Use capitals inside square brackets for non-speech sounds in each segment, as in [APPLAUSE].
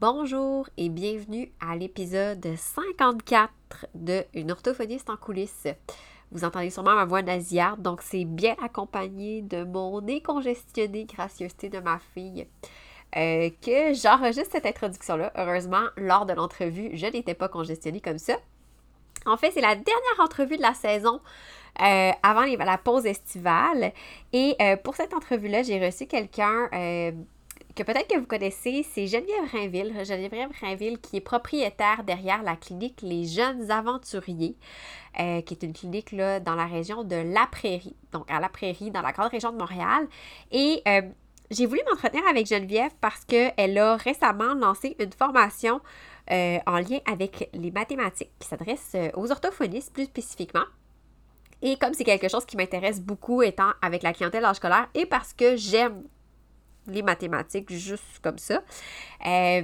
Bonjour et bienvenue à l'épisode 54 de Une orthophoniste en coulisses. Vous entendez sûrement ma voix nasillarde, donc c'est bien accompagné de mon décongestionné gracieuseté de ma fille. Euh, que j'enregistre cette introduction-là. Heureusement, lors de l'entrevue, je n'étais pas congestionnée comme ça. En fait, c'est la dernière entrevue de la saison euh, avant la pause estivale. Et euh, pour cette entrevue-là, j'ai reçu quelqu'un que peut-être que vous connaissez, c'est Geneviève Rainville. Geneviève Rainville qui est propriétaire derrière la clinique Les Jeunes Aventuriers, euh, qui est une clinique dans la région de La Prairie, donc à La Prairie, dans la grande région de Montréal. Et euh, j'ai voulu m'entretenir avec Geneviève parce qu'elle a récemment lancé une formation euh, en lien avec les mathématiques qui s'adresse aux orthophonistes plus spécifiquement. Et comme c'est quelque chose qui m'intéresse beaucoup étant avec la clientèle âge scolaire et parce que j'aime les mathématiques juste comme ça. Euh,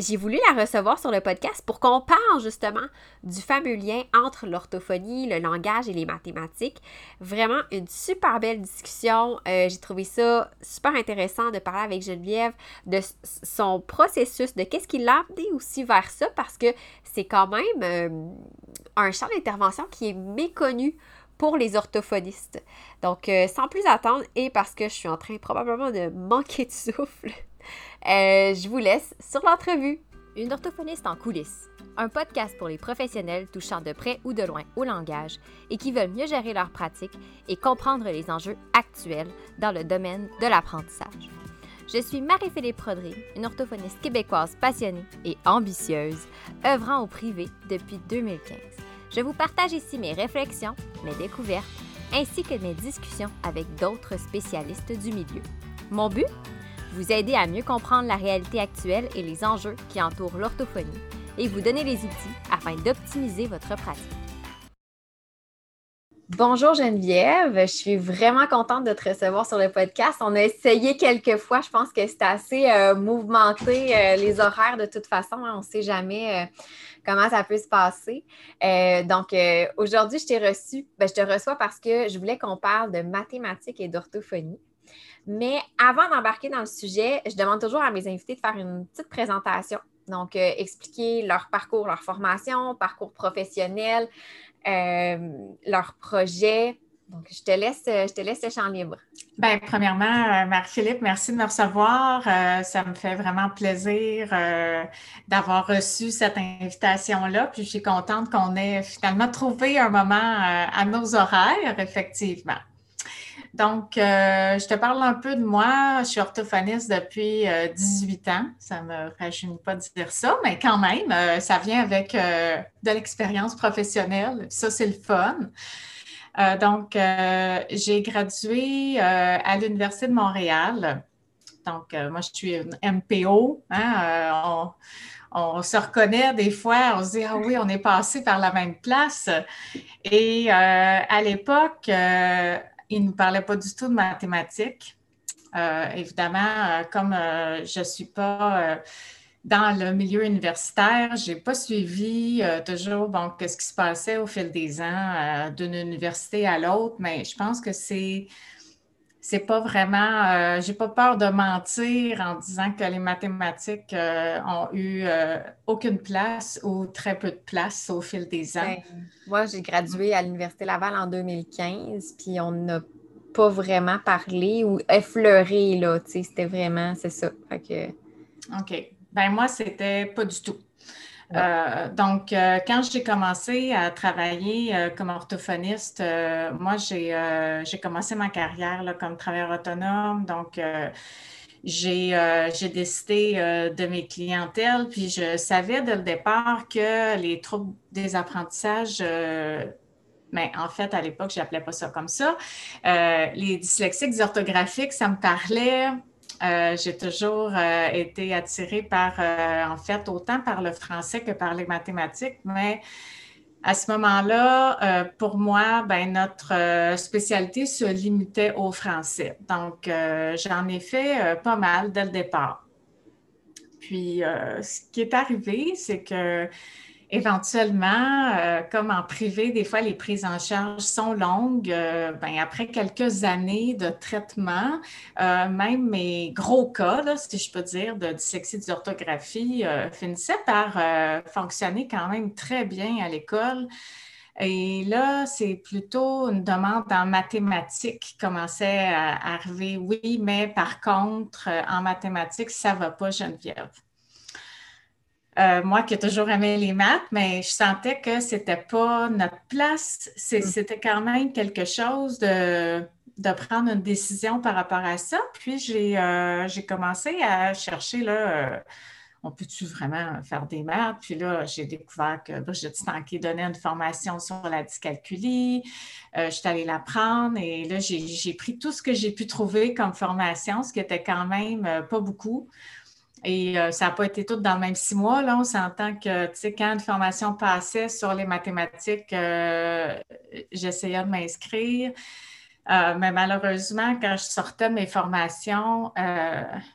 j'ai voulu la recevoir sur le podcast pour qu'on parle justement du fameux lien entre l'orthophonie, le langage et les mathématiques. Vraiment une super belle discussion. Euh, j'ai trouvé ça super intéressant de parler avec Geneviève de son processus, de qu'est-ce qui l'a amené aussi vers ça parce que c'est quand même euh, un champ d'intervention qui est méconnu pour les orthophonistes. Donc, euh, sans plus attendre, et parce que je suis en train probablement de manquer de souffle, [LAUGHS] euh, je vous laisse sur l'entrevue. Une orthophoniste en coulisses, un podcast pour les professionnels touchant de près ou de loin au langage et qui veulent mieux gérer leur pratique et comprendre les enjeux actuels dans le domaine de l'apprentissage. Je suis Marie-Philippe Prodry, une orthophoniste québécoise passionnée et ambitieuse, œuvrant au privé depuis 2015. Je vous partage ici mes réflexions, mes découvertes, ainsi que mes discussions avec d'autres spécialistes du milieu. Mon but? Vous aider à mieux comprendre la réalité actuelle et les enjeux qui entourent l'orthophonie et vous donner les outils afin d'optimiser votre pratique. Bonjour Geneviève, je suis vraiment contente de te recevoir sur le podcast. On a essayé quelques fois, je pense que c'était assez euh, mouvementé, euh, les horaires de toute façon, hein, on ne sait jamais. Euh, comment ça peut se passer. Donc, aujourd'hui, je t'ai reçu, ben, je te reçois parce que je voulais qu'on parle de mathématiques et d'orthophonie. Mais avant d'embarquer dans le sujet, je demande toujours à mes invités de faire une petite présentation. Donc, expliquer leur parcours, leur formation, parcours professionnel, leur projet, donc, je te laisse, euh, je te laisse le champ libre. Bien, premièrement, euh, Marie-Philippe, merci de me recevoir. Euh, ça me fait vraiment plaisir d'avoir reçu cette invitation-là. Puis, je suis contente qu'on ait finalement trouvé un moment à nos horaires, effectivement. Donc, je te parle un peu de moi. Je suis orthophoniste depuis 18 ans. Ça ne me rajeunit pas de dire ça, mais quand même, ça vient avec de l'expérience professionnelle. Ça, c'est le fun. Euh, donc, euh, j'ai gradué euh, à l'Université de Montréal. Donc, moi, je suis une MPO. Hein, on, se reconnaît des fois, on se dit, ah oui, on est passé par la même place. Et à l'époque, il ne parlait pas du tout de mathématiques. évidemment, comme je ne suis pas dans le milieu universitaire, je n'ai pas suivi euh, toujours ce qui se passait au fil des ans euh, d'une université à l'autre, mais je pense que c'est c'est pas vraiment, euh, j'ai pas peur de mentir en disant que les mathématiques ont eu aucune place ou très peu de place au fil des ans. Ben, moi, j'ai gradué à l'Université Laval en 2015, puis on n'a pas vraiment parlé ou effleuré, là, tu sais, c'était vraiment, c'est ça. OK. Ben moi, c'était pas du tout. Euh, donc, euh, quand j'ai commencé à travailler euh, comme orthophoniste, moi, j'ai commencé ma carrière comme travailleur autonome. Donc, j'ai décidé de mes clientèles, puis je savais dès le départ que les troubles des apprentissages mais en fait, à l'époque, je n'appelais pas ça comme ça. les dyslexiques orthographiques, ça me parlait euh, j'ai toujours euh, été attirée par, euh, en fait, autant par le français que par les mathématiques, mais à ce moment-là, pour moi, ben, notre spécialité se limitait au français. Donc, j'en ai fait pas mal dès le départ. Puis, ce qui est arrivé, c'est que éventuellement, euh, comme en privé, des fois, les prises en charge sont longues. Euh, ben, après quelques années de traitement, euh, même mes gros cas, si je peux dire, de dyslexie d'orthographie finissaient par fonctionner quand même très bien à l'école. Et là, c'est plutôt une demande en mathématiques qui commençait à arriver. Oui, mais par contre, en mathématiques, ça ne va pas, Geneviève. Euh, moi qui ai toujours aimé les maths, mais je sentais que c'était pas notre place. Mm. C'était quand même quelque chose de, prendre une décision par rapport à ça. Puis j'ai euh, commencé à chercher, là, euh, on peut-tu vraiment faire des maths? Puis là, j'ai découvert que Brigitte Stanké donnait une formation sur la dyscalculie. je suis allée la prendre et là, j'ai pris tout ce que j'ai pu trouver comme formation, ce qui était quand même pas beaucoup. Et euh, ça n'a pas été tout dans le même six mois. Là, on s'entend que, tu sais, quand une formation passait sur les mathématiques, euh, j'essayais de m'inscrire. Euh, mais malheureusement, quand je sortais mes formations,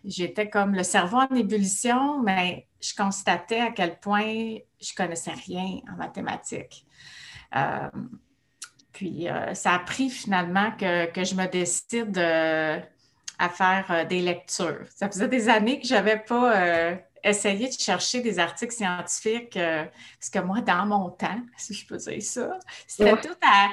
j'étais comme le cerveau en ébullition, mais je constatais à quel point je connaissais rien en mathématiques. puis, ça a pris finalement que, que je me décide de à faire euh, des lectures. Ça faisait des années que je n'avais pas euh, essayé de chercher des articles scientifiques, euh, parce que moi, dans mon temps, [LAUGHS] si je peux dire ça, c'était tout à,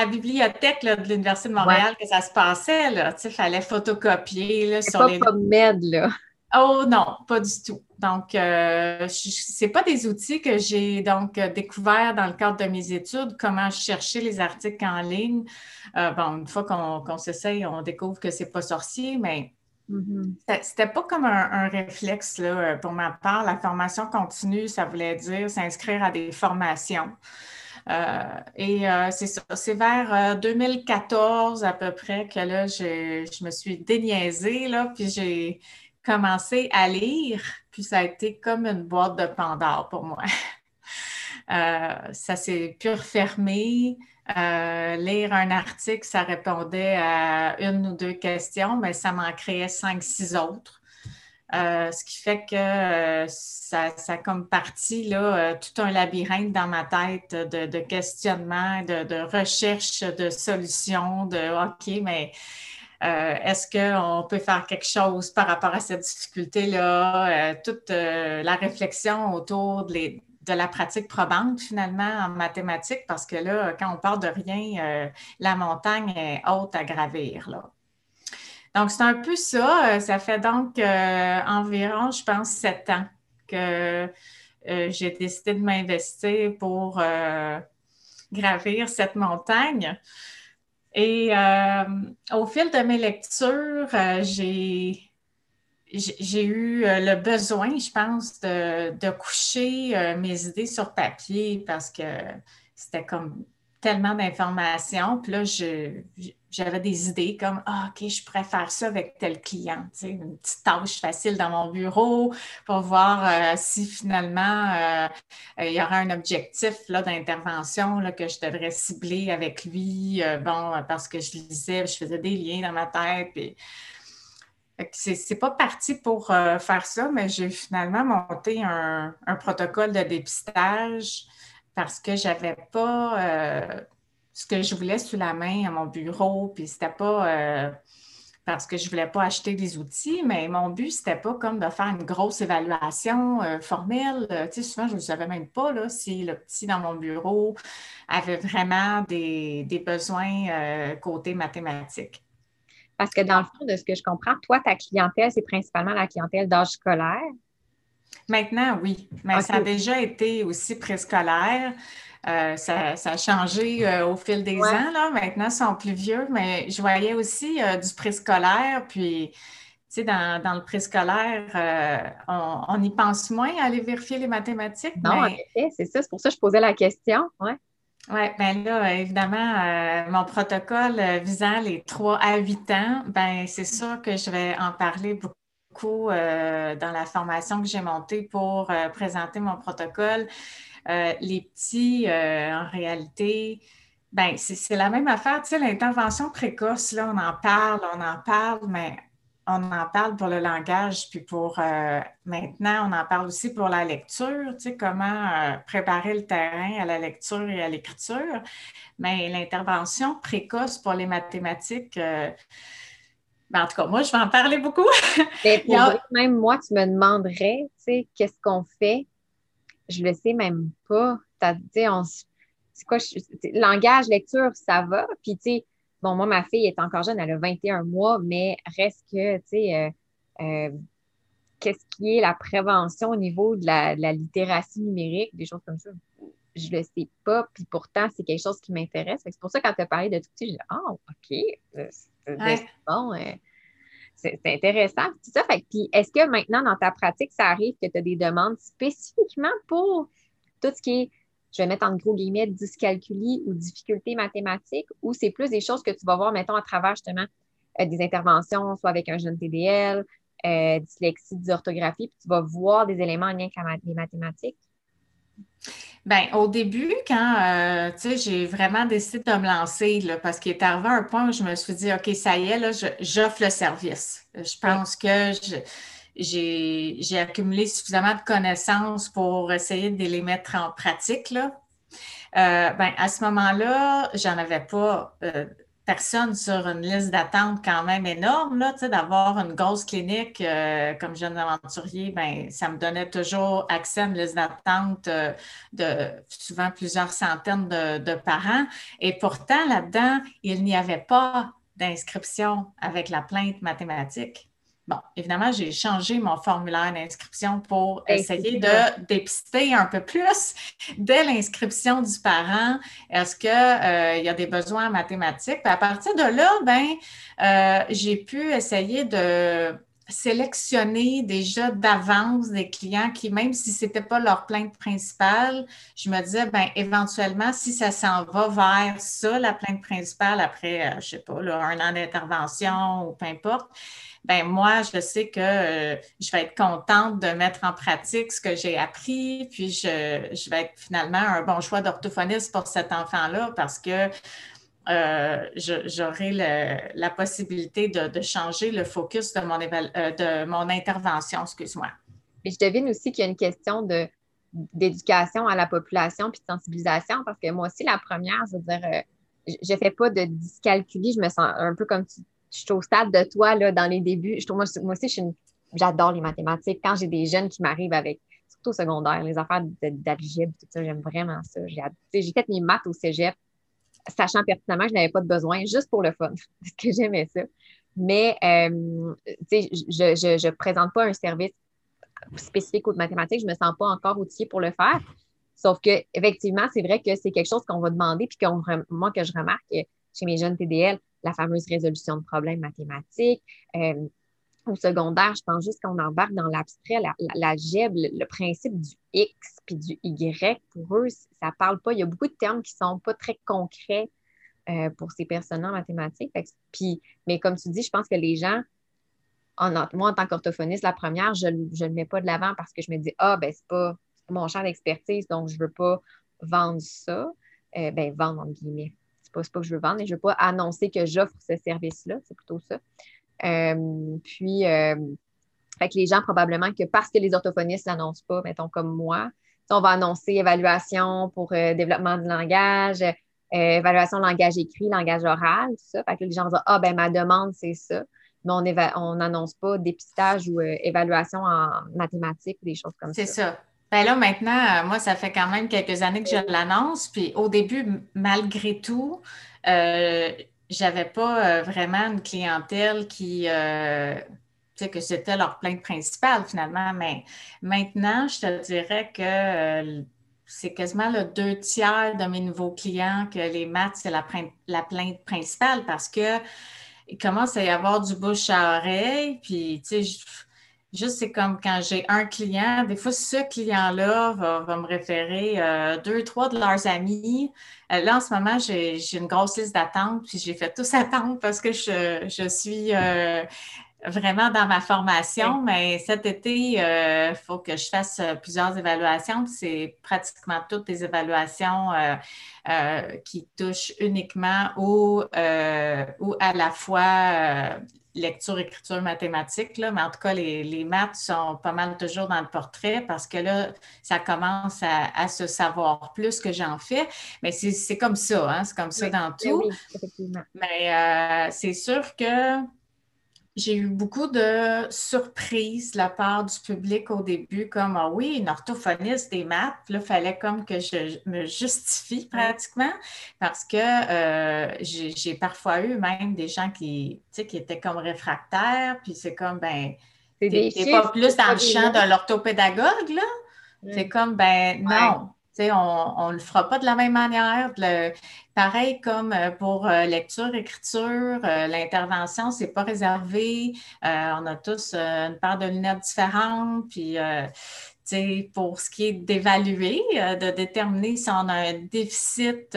la bibliothèque de l'Université de Montréal que ça se passait. Il fallait photocopier là, sur pas les... PubMed, là. Oh non, pas du tout. Donc, euh, ce n'est pas des outils que j'ai donc découvert dans le cadre de mes études, comment chercher les articles en ligne. Euh, bon, une fois qu'on s'essaye, on découvre que ce n'est pas sorcier, mais mm-hmm. ce n'était pas comme un, réflexe là, pour ma part. La formation continue, ça voulait dire s'inscrire à des formations. Euh, et c'est ça, c'est vers 2014 à peu près que là, je, me suis déniaisée, là, puis j'ai commencé à lire, puis ça a été comme une boîte de Pandore pour moi. [LAUGHS] Euh, ça s'est pu refermer. Euh, lire un article, ça répondait à une ou deux questions, mais ça m'en créait cinq, six autres. Euh, ce qui fait que ça, a comme parti là, tout un labyrinthe dans ma tête de, de questionnement, de, de, recherche de solutions, de OK, mais euh, est-ce qu'on peut faire quelque chose par rapport à cette difficulté-là? Euh, toute euh, la réflexion autour de, la pratique probante finalement en mathématiques, parce que là, quand on part de rien, la montagne est haute à gravir. Donc, c'est un peu ça. Ça fait donc environ, je pense, sept ans que j'ai décidé de m'investir pour gravir cette montagne. Et euh, au fil de mes lectures, euh, j'ai j'ai eu euh, le besoin, je pense, de, coucher mes idées sur papier parce que c'était comme tellement d'informations. Puis là, j'avais des idées comme Ah, OK, je pourrais faire ça avec tel client. Une petite tâche facile dans mon bureau pour voir euh, si finalement euh, il y aura un objectif d'intervention que je devrais cibler avec lui. Euh, bon, parce que je lisais, je faisais des liens dans ma tête. Puis, c'est pas parti pour faire ça, mais j'ai finalement monté un, un, protocole de dépistage parce que j'avais pas ce que je voulais sous la main à mon bureau, puis c'était pas euh, parce que je voulais pas acheter des outils, mais mon but, c'était pas comme de faire une grosse évaluation euh, formelle. tu sais, souvent, je ne savais même pas là, si le petit dans mon bureau avait vraiment des, des besoins côté mathématiques. Parce que dans le fond, de ce que je comprends, toi, ta clientèle, c'est principalement la clientèle d'âge scolaire? Maintenant, oui. Mais ça a déjà été aussi préscolaire. Euh, ça, a changé euh, au fil des ans. Là. Maintenant, ils sont plus vieux, mais je voyais aussi euh, du préscolaire. Puis, tu sais, dans, le préscolaire, on, on, y pense moins à aller vérifier les mathématiques. Non, en effet, c'est ça. C'est pour ça que je posais la question. Oui. Oui, bien là, évidemment, mon protocole visant les 3 à 8 ans, ben c'est sûr que je vais en parler beaucoup euh, dans la formation que j'ai montée pour euh, présenter mon protocole. Euh, les petits, en réalité, ben, c'est la même affaire. Tu sais, l'intervention précoce, là, on en parle, on en parle, mais on en parle pour le langage, puis pour euh, maintenant, on en parle aussi pour la lecture, tu sais, comment euh, préparer le terrain à la lecture et à l'écriture. Mais l'intervention précoce pour les mathématiques, euh, ben, en tout cas, moi, je vais en parler beaucoup. Mais [LAUGHS] pour même moi, tu me demanderais, tu sais, qu'est-ce qu'on fait? Je le sais même pas. Tu sais, on c'est quoi, langage, lecture, ça va. Puis, tu sais, bon, moi, ma fille est encore jeune, elle a 21 mois, mais reste que, tu sais, euh, euh, qu'est-ce qui est la prévention au niveau de la, littératie numérique, des choses comme ça? Je le sais pas, puis pourtant, c'est quelque chose qui m'intéresse. C'est pour ça, quand tu as parlé de tout ça, je dis, ah, OK, c'est bon. Euh, c'est intéressant. Tout ça. Fait, puis est-ce que maintenant, dans ta pratique, ça arrive que tu as des demandes spécifiquement pour tout ce qui est je vais mettre en gros guillemets dyscalculie ou difficultés mathématiques, ou c'est plus des choses que tu vas voir, mettons, à travers justement euh, des interventions, soit avec un jeune TDL, euh, dyslexie, dysorthographie, puis tu vas voir des éléments en lien avec les mathématiques? Bien, au début, quand euh, j'ai vraiment décidé de me lancer, là, parce qu'il est arrivé un point où je me suis dit, OK, ça y est, là, j'offre le service. Je pense que j'ai accumulé suffisamment de connaissances pour essayer de les mettre en pratique. Là. Euh, ben, à ce moment-là, j'en avais pas euh, personne sur une liste d'attente quand même énorme. D'avoir une grosse clinique euh, comme jeune aventurier, ben, ça me donnait toujours accès à une liste d'attente de souvent plusieurs centaines de, de parents. Et pourtant, là-dedans, il n'y avait pas d'inscription avec la plainte mathématique. Bon, évidemment, j'ai changé mon formulaire d'inscription pour essayer de dépister un peu plus dès l'inscription du parent. Est-ce qu'il euh, y a des besoins en mathématiques? Puis à partir de là, ben, euh, j'ai pu essayer de sélectionner déjà d'avance des clients qui, même si ce n'était pas leur plainte principale, je me disais, ben éventuellement, si ça s'en va vers ça, la plainte principale, après, euh, je ne sais pas, un an d'intervention ou peu importe, ben moi, je sais que euh, je vais être contente de mettre en pratique ce que j'ai appris, puis je, vais être finalement un bon choix d'orthophoniste pour cet enfant-là parce que euh, j'aurai la possibilité de, changer le focus de mon, euh, de mon intervention, excuse-moi. Je devine aussi qu'il y a une question de d'éducation à la population puis de sensibilisation parce que moi aussi, la première, je veux dire, je ne fais pas de dyscalculie, je me sens un peu comme tu je suis au stade de toi là, dans les débuts. Je trouve, moi, aussi, j'adore les mathématiques. Quand j'ai des jeunes qui m'arrivent avec, surtout au secondaire, les affaires d'algèbre, tout ça, j'aime vraiment ça. J'ai fait mes maths au cégep, sachant pertinemment que je n'avais pas de besoin, juste pour le fun, [LAUGHS] parce que j'aimais ça. Mais, euh, je ne présente pas un service spécifique aux mathématiques. Je ne me sens pas encore outillée pour le faire. Sauf que, effectivement, c'est vrai que c'est quelque chose qu'on va demander, puis qu'on, moi, que je remarque chez mes jeunes TDL, la fameuse résolution de problèmes mathématiques. Euh, au secondaire, je pense juste qu'on embarque dans l'abstrait, la, la, le, principe du X puis du Y, pour eux, ça ne parle pas. Il y a beaucoup de termes qui ne sont pas très concrets euh, pour ces personnes en mathématiques. mais comme tu dis, je pense que les gens, en, moi, en tant qu'orthophoniste, la première, je ne le mets pas de l'avant parce que je me dis, ah, ben, c'est pas mon champ d'expertise, donc je ne veux pas vendre ça. Euh, ben, vendre, entre guillemets c'est pas que je veux vendre, mais je ne veux pas annoncer que j'offre ce service-là, c'est plutôt ça. Euh, puis, euh, fait que les gens, probablement que parce que les orthophonistes ne l'annoncent pas, mettons comme moi, on va annoncer évaluation pour euh, développement du langage, évaluation langage écrit, langage oral, tout ça. Fait que les gens vont dire Ah, ben ma demande, c'est ça. Mais on n'annonce pas dépistage ou évaluation en mathématiques ou des choses comme ça. C'est ça. Ben là, maintenant, euh, moi, ça fait quand même quelques années que je l'annonce. Puis au début, malgré tout, euh, j'avais pas euh, vraiment une clientèle qui, euh, que c'était leur plainte principale finalement. Mais maintenant, je te dirais que c'est quasiment le deux tiers de mes nouveaux clients que les maths, c'est la, la, plainte principale parce que il commence à y avoir du bouche à oreille. Puis, tu sais, Juste, c'est comme quand j'ai un client, des fois, ce client-là va, me référer euh, deux, trois de leurs amis. Euh, là, en ce moment, j'ai une grosse liste d'attente, puis j'ai fait tous [LAUGHS] attendre parce que je, suis euh, vraiment dans ma formation, mais cet été, il faut que je fasse plusieurs évaluations. C'est pratiquement toutes des évaluations qui touchent uniquement ou, ou à la fois lecture, écriture, mathématiques, là, mais en tout cas, les, maths sont pas mal toujours dans le portrait parce que là, ça commence à, se savoir plus que j'en fais. Mais c'est comme ça, hein, c'est comme ça dans tout. Mais euh, c'est sûr que j'ai eu beaucoup de surprises de la part du public au début, comme Ah oui, une orthophoniste des maths. Là, il fallait comme que je me justifie pratiquement parce que euh, j'ai parfois eu même des gens qui, qui étaient comme réfractaires, puis c'est comme ben. T'es pas plus dans le champ de l'orthopédagogue, là? C'est comme, ben non, on ne le fera pas de la même manière. pareil comme euh, pour euh, lecture, écriture, euh, l'intervention, ce n'est pas réservé. on a tous une paire de lunettes différentes. Puis, pour ce qui est d'évaluer, de déterminer si on a un déficit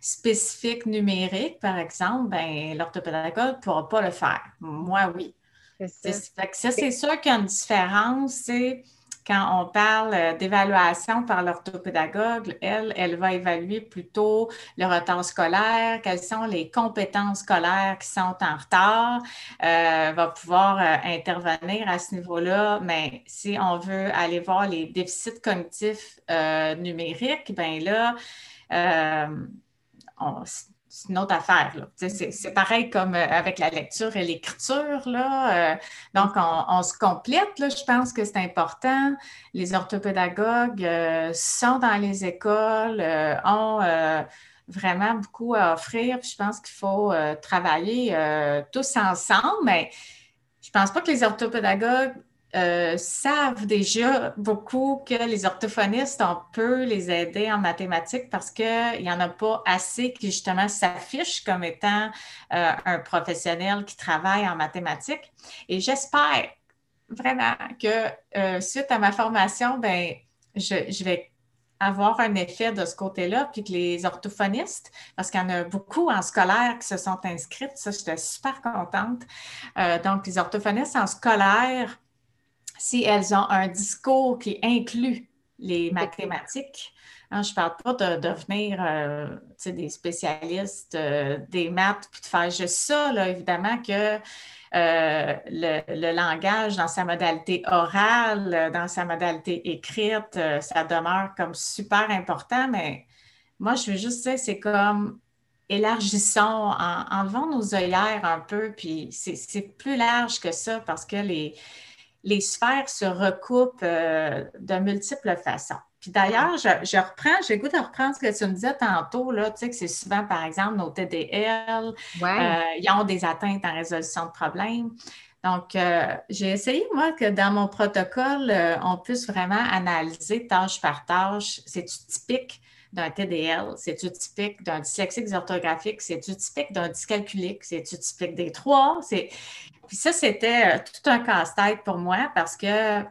spécifique numérique, par exemple, ben, l'orthopédagogue ne pourra pas le faire. Moi, oui. Ça, c'est sûr qu'il y a une différence. C'est quand on parle euh, d'évaluation par l'orthopédagogue, elle, elle va évaluer plutôt le retard scolaire, quelles sont les compétences scolaires qui sont en retard, euh, va pouvoir euh, intervenir à ce niveau-là. Mais si on veut aller voir les déficits cognitifs numériques, ben là, on, c'est une autre affaire. C'est pareil comme euh, avec la lecture et l'écriture. Euh, donc, on, se complète. Là, je pense que c'est important. Les orthopédagogues euh, sont dans les écoles, ont vraiment beaucoup à offrir. je pense qu'il faut travailler tous ensemble. Mais je ne pense pas que les orthopédagogues euh, savent déjà beaucoup que les orthophonistes, on peut les aider en mathématiques parce qu'il n'y en a pas assez qui justement s'affichent comme étant euh, un professionnel qui travaille en mathématiques. Et j'espère vraiment que euh, suite à ma formation, ben, je, vais avoir un effet de ce côté-là, puis que les orthophonistes, parce qu'il y en a beaucoup en scolaire qui se sont inscrites, ça, j'étais super contente. donc, les orthophonistes en scolaire, si elles ont un discours qui inclut les mathématiques, hein, je ne parle pas de devenir euh, des spécialistes euh, des maths puis de faire juste ça, là, évidemment que euh, le, langage dans sa modalité orale, dans sa modalité écrite, ça demeure comme super important, mais moi, je veux juste dire, c'est comme élargissons, en, enlevons nos œillères un peu, puis c'est plus large que ça parce que les, les sphères se recoupent euh, de multiples façons. Puis d'ailleurs, je, reprends, j'ai goût de reprendre ce que tu me disais tantôt, là, tu sais, que c'est souvent, par exemple, nos TDL, euh, ils ont des atteintes en résolution de problèmes. Donc, euh, j'ai essayé, moi, que dans mon protocole, on puisse vraiment analyser tâche par tâche. C'est-tu typique d'un TDL? C'est-tu typique d'un dyslexique orthographique? C'est-tu typique d'un dyscalculique? C'est-tu typique des trois? Puis ça, c'était euh, tout un casse-tête pour moi parce que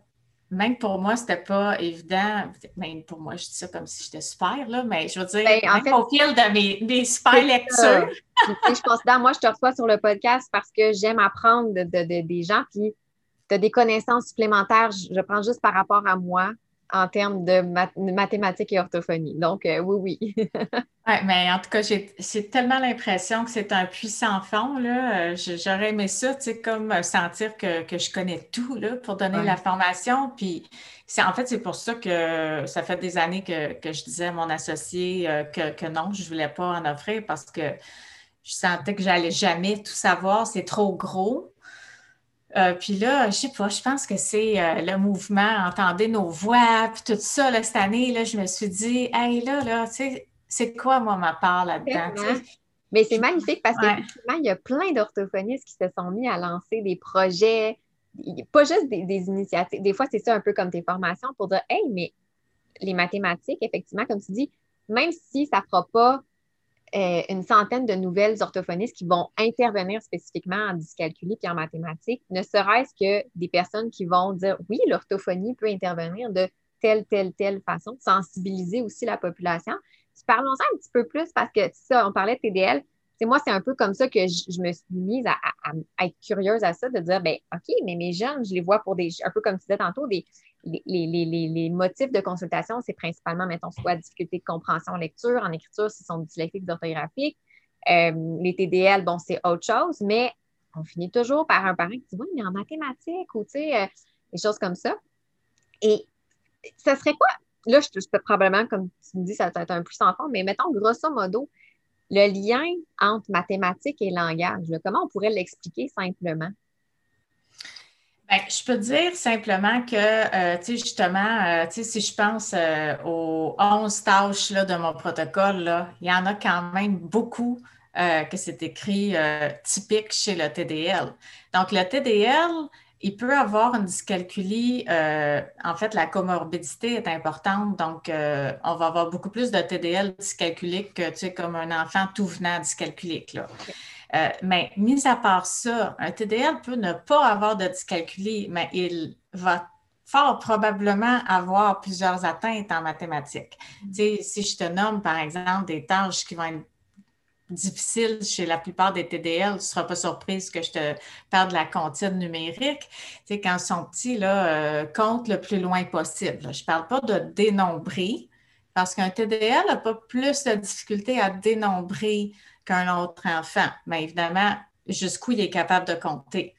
même pour moi, c'était pas évident. Même pour moi, je dis ça comme si j'étais super, là, mais je veux dire, ben, en fait, au fil de mes, mes super lectures. je considère, moi, je te reçois sur le podcast parce que j'aime apprendre de, des gens, puis tu as des connaissances supplémentaires, je prends juste par rapport à moi, en termes de, mathématiques et orthophonie. Donc, euh, oui, oui. [LAUGHS] oui, mais en tout cas, j'ai tellement l'impression que c'est un puissant fond. Là. Euh, j'aurais aimé ça, tu sais, comme euh, sentir que, je connais tout là, pour donner la formation. Puis, en fait, c'est pour ça que ça fait des années que, je disais à mon associé que, que, non, je ne voulais pas en offrir parce que je sentais que j'allais jamais tout savoir. C'est trop gros. Euh, puis là, je sais pas, je pense que c'est euh, le mouvement, entendez nos voix, puis tout ça, là, cette année, là, je me suis dit, hey, là, là, tu sais, c'est quoi, moi, ma part là-dedans? Mais c'est magnifique parce que il y a plein d'orthophonistes qui se sont mis à lancer des projets, pas juste des, des initiatives. Des fois, c'est ça un peu comme tes formations pour dire, hey, mais les mathématiques, effectivement, comme tu dis, même si ça ne fera pas euh, une centaine de nouvelles orthophonistes qui vont intervenir spécifiquement en dyscalculie et en mathématiques, ne serait-ce que des personnes qui vont dire oui, l'orthophonie peut intervenir de telle, telle, telle façon, sensibiliser aussi la population. Parlons-en un petit peu plus parce que ça, on parlait de TDL. moi, c'est un peu comme ça que je, me suis mise à, être curieuse à ça, de dire, ben OK, mais mes jeunes, je les vois pour des, un peu comme tu disais tantôt, des, les, motifs de consultation, c'est principalement, mettons, soit difficulté de compréhension en lecture, en écriture, s'ils sont dyslexiques orthographiques. Euh, les TDL, bon, c'est autre chose, mais on finit toujours par un parent qui dit, oui, mais en mathématiques ou, tu sais, euh, des choses comme ça. Et ça serait quoi? Là, je, peux probablement, comme tu me dis, ça va être un plus enfant, mais mettons, grosso modo, le lien entre mathématiques et langage, comment on pourrait l'expliquer simplement? Bien, je peux dire simplement que, euh, tu sais, justement, euh, tu sais, si je pense euh, aux 11 tâches là, de mon protocole, il y en a quand même beaucoup que c'est écrit typique chez le TDL. Donc, le TDL, il peut avoir une dyscalculie. En fait, la comorbidité est importante, donc on va avoir beaucoup plus de TDL dyscalculique que, tu sais, comme un enfant tout venant dyscalculique. Là. Euh, mais mis à part ça, un TDL peut ne pas avoir de dyscalculie, mais il va fort probablement avoir plusieurs atteintes en mathématiques. Mm. Si je te nomme, par exemple, des tâches qui vont être difficile chez la plupart des TDL. Tu ne seras pas surprise que je te parle de la comptine numérique. Quand ils sont petits, là, euh, compte le plus loin possible. Je ne parle pas de dénombrer, parce qu'un TDL n'a pas plus de difficulté à dénombrer qu'un autre enfant. Mais évidemment, jusqu'où il est capable de compter.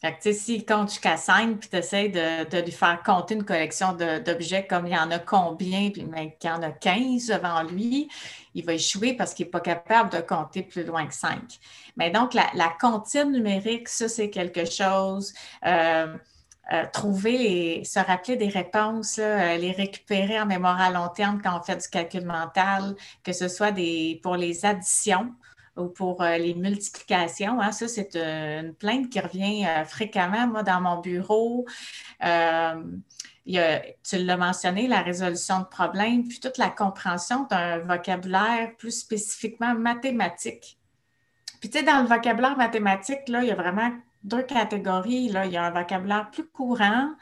Fait que, tu sais, s'il compte jusqu'à 5, puis tu essaies de, lui faire compter une collection d'objets comme il y en a combien, puis mais qu'il y en a 15 devant lui, il va échouer parce qu'il n'est pas capable de compter plus loin que 5. Mais donc, la, la comptine numérique, ça, c'est quelque chose. Euh, euh, trouver et se rappeler des réponses, euh, les récupérer en mémoire à long terme quand on fait du calcul mental, que ce soit des, pour les additions, ou pour euh, les multiplications. Hein. Ça, c'est une plainte qui revient fréquemment, moi, dans mon bureau. Y a, tu l'as mentionné, la résolution de problèmes, puis toute la compréhension d'un vocabulaire plus spécifiquement mathématique. Puis, tu sais, dans le vocabulaire mathématique, là, il y a vraiment deux catégories. Là. Il y a un vocabulaire plus courant,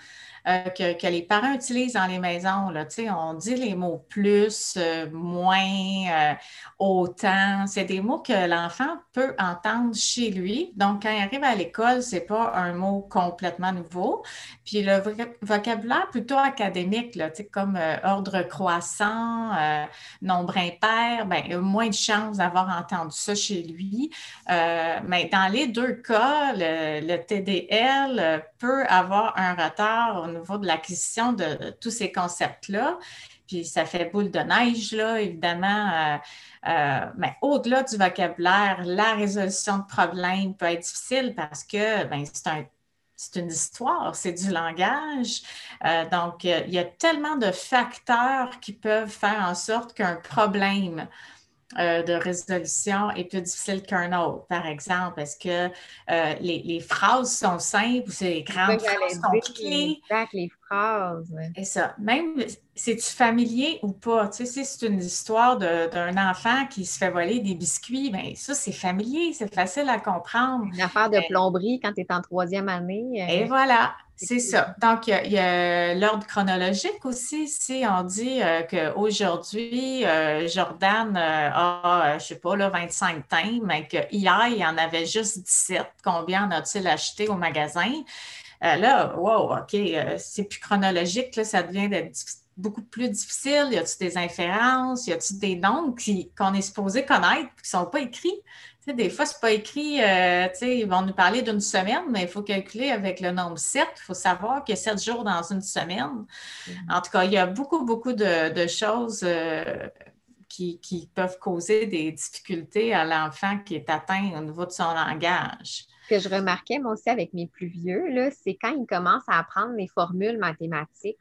euh, que, les parents utilisent dans les maisons. Là. On dit les mots plus, euh, moins, euh, autant. C'est des mots que l'enfant peut entendre chez lui. Donc, quand il arrive à l'école, ce n'est pas un mot complètement nouveau. Puis le vocabulaire plutôt académique, là, comme ordre croissant, nombre impair, ben, moins de chances d'avoir entendu ça chez lui. mais dans les deux cas, le TDL peut avoir un retard au niveau de l'acquisition de, tous ces concepts-là. Puis ça fait boule de neige, là, évidemment. Euh, euh, mais au-delà du vocabulaire, la résolution de problèmes peut être difficile parce que ben, c'est une histoire, c'est du langage. Euh, donc, il y a tellement de facteurs qui peuvent faire en sorte qu'un problème euh, de résolution est plus difficile qu'un autre. Par exemple, est-ce que euh, les, phrases sont simples ou c'est les grandes phrases compliquées? Exact, les phrases. Et ça, même, c'est-tu familier ou pas? Tu sais, si c'est une histoire d'un enfant qui se fait voler des biscuits, bien ça, c'est familier, c'est facile à comprendre. Une affaire de plomberie quand tu es en troisième année. Euh, Et voilà. C'est ça. Donc, il y a, l'ordre chronologique aussi. Si on dit euh, qu'aujourd'hui, euh, Jordan euh, a, je sais pas, là, 25 thèmes, mais qu'hier, il y en avait juste 17, combien en a-t-il acheté au magasin? Là, wow, OK, c'est plus chronologique, là, ça devient beaucoup plus difficile. Y a-t-il des inférences? Y a-t-il des noms qu'on est supposé connaître qui ne sont pas écrits? des fois, ce n'est pas écrit, euh, ils vont nous parler d'une semaine, mais il faut calculer avec le nombre 7. Il faut savoir qu'il y a 7 jours dans une semaine. Mm-hmm. En tout cas, il y a beaucoup, beaucoup de, choses euh, qui, peuvent causer des difficultés à l'enfant qui est atteint au niveau de son langage. Que je remarquais, moi aussi, avec mes plus vieux, c'est quand ils commencent à apprendre les formules mathématiques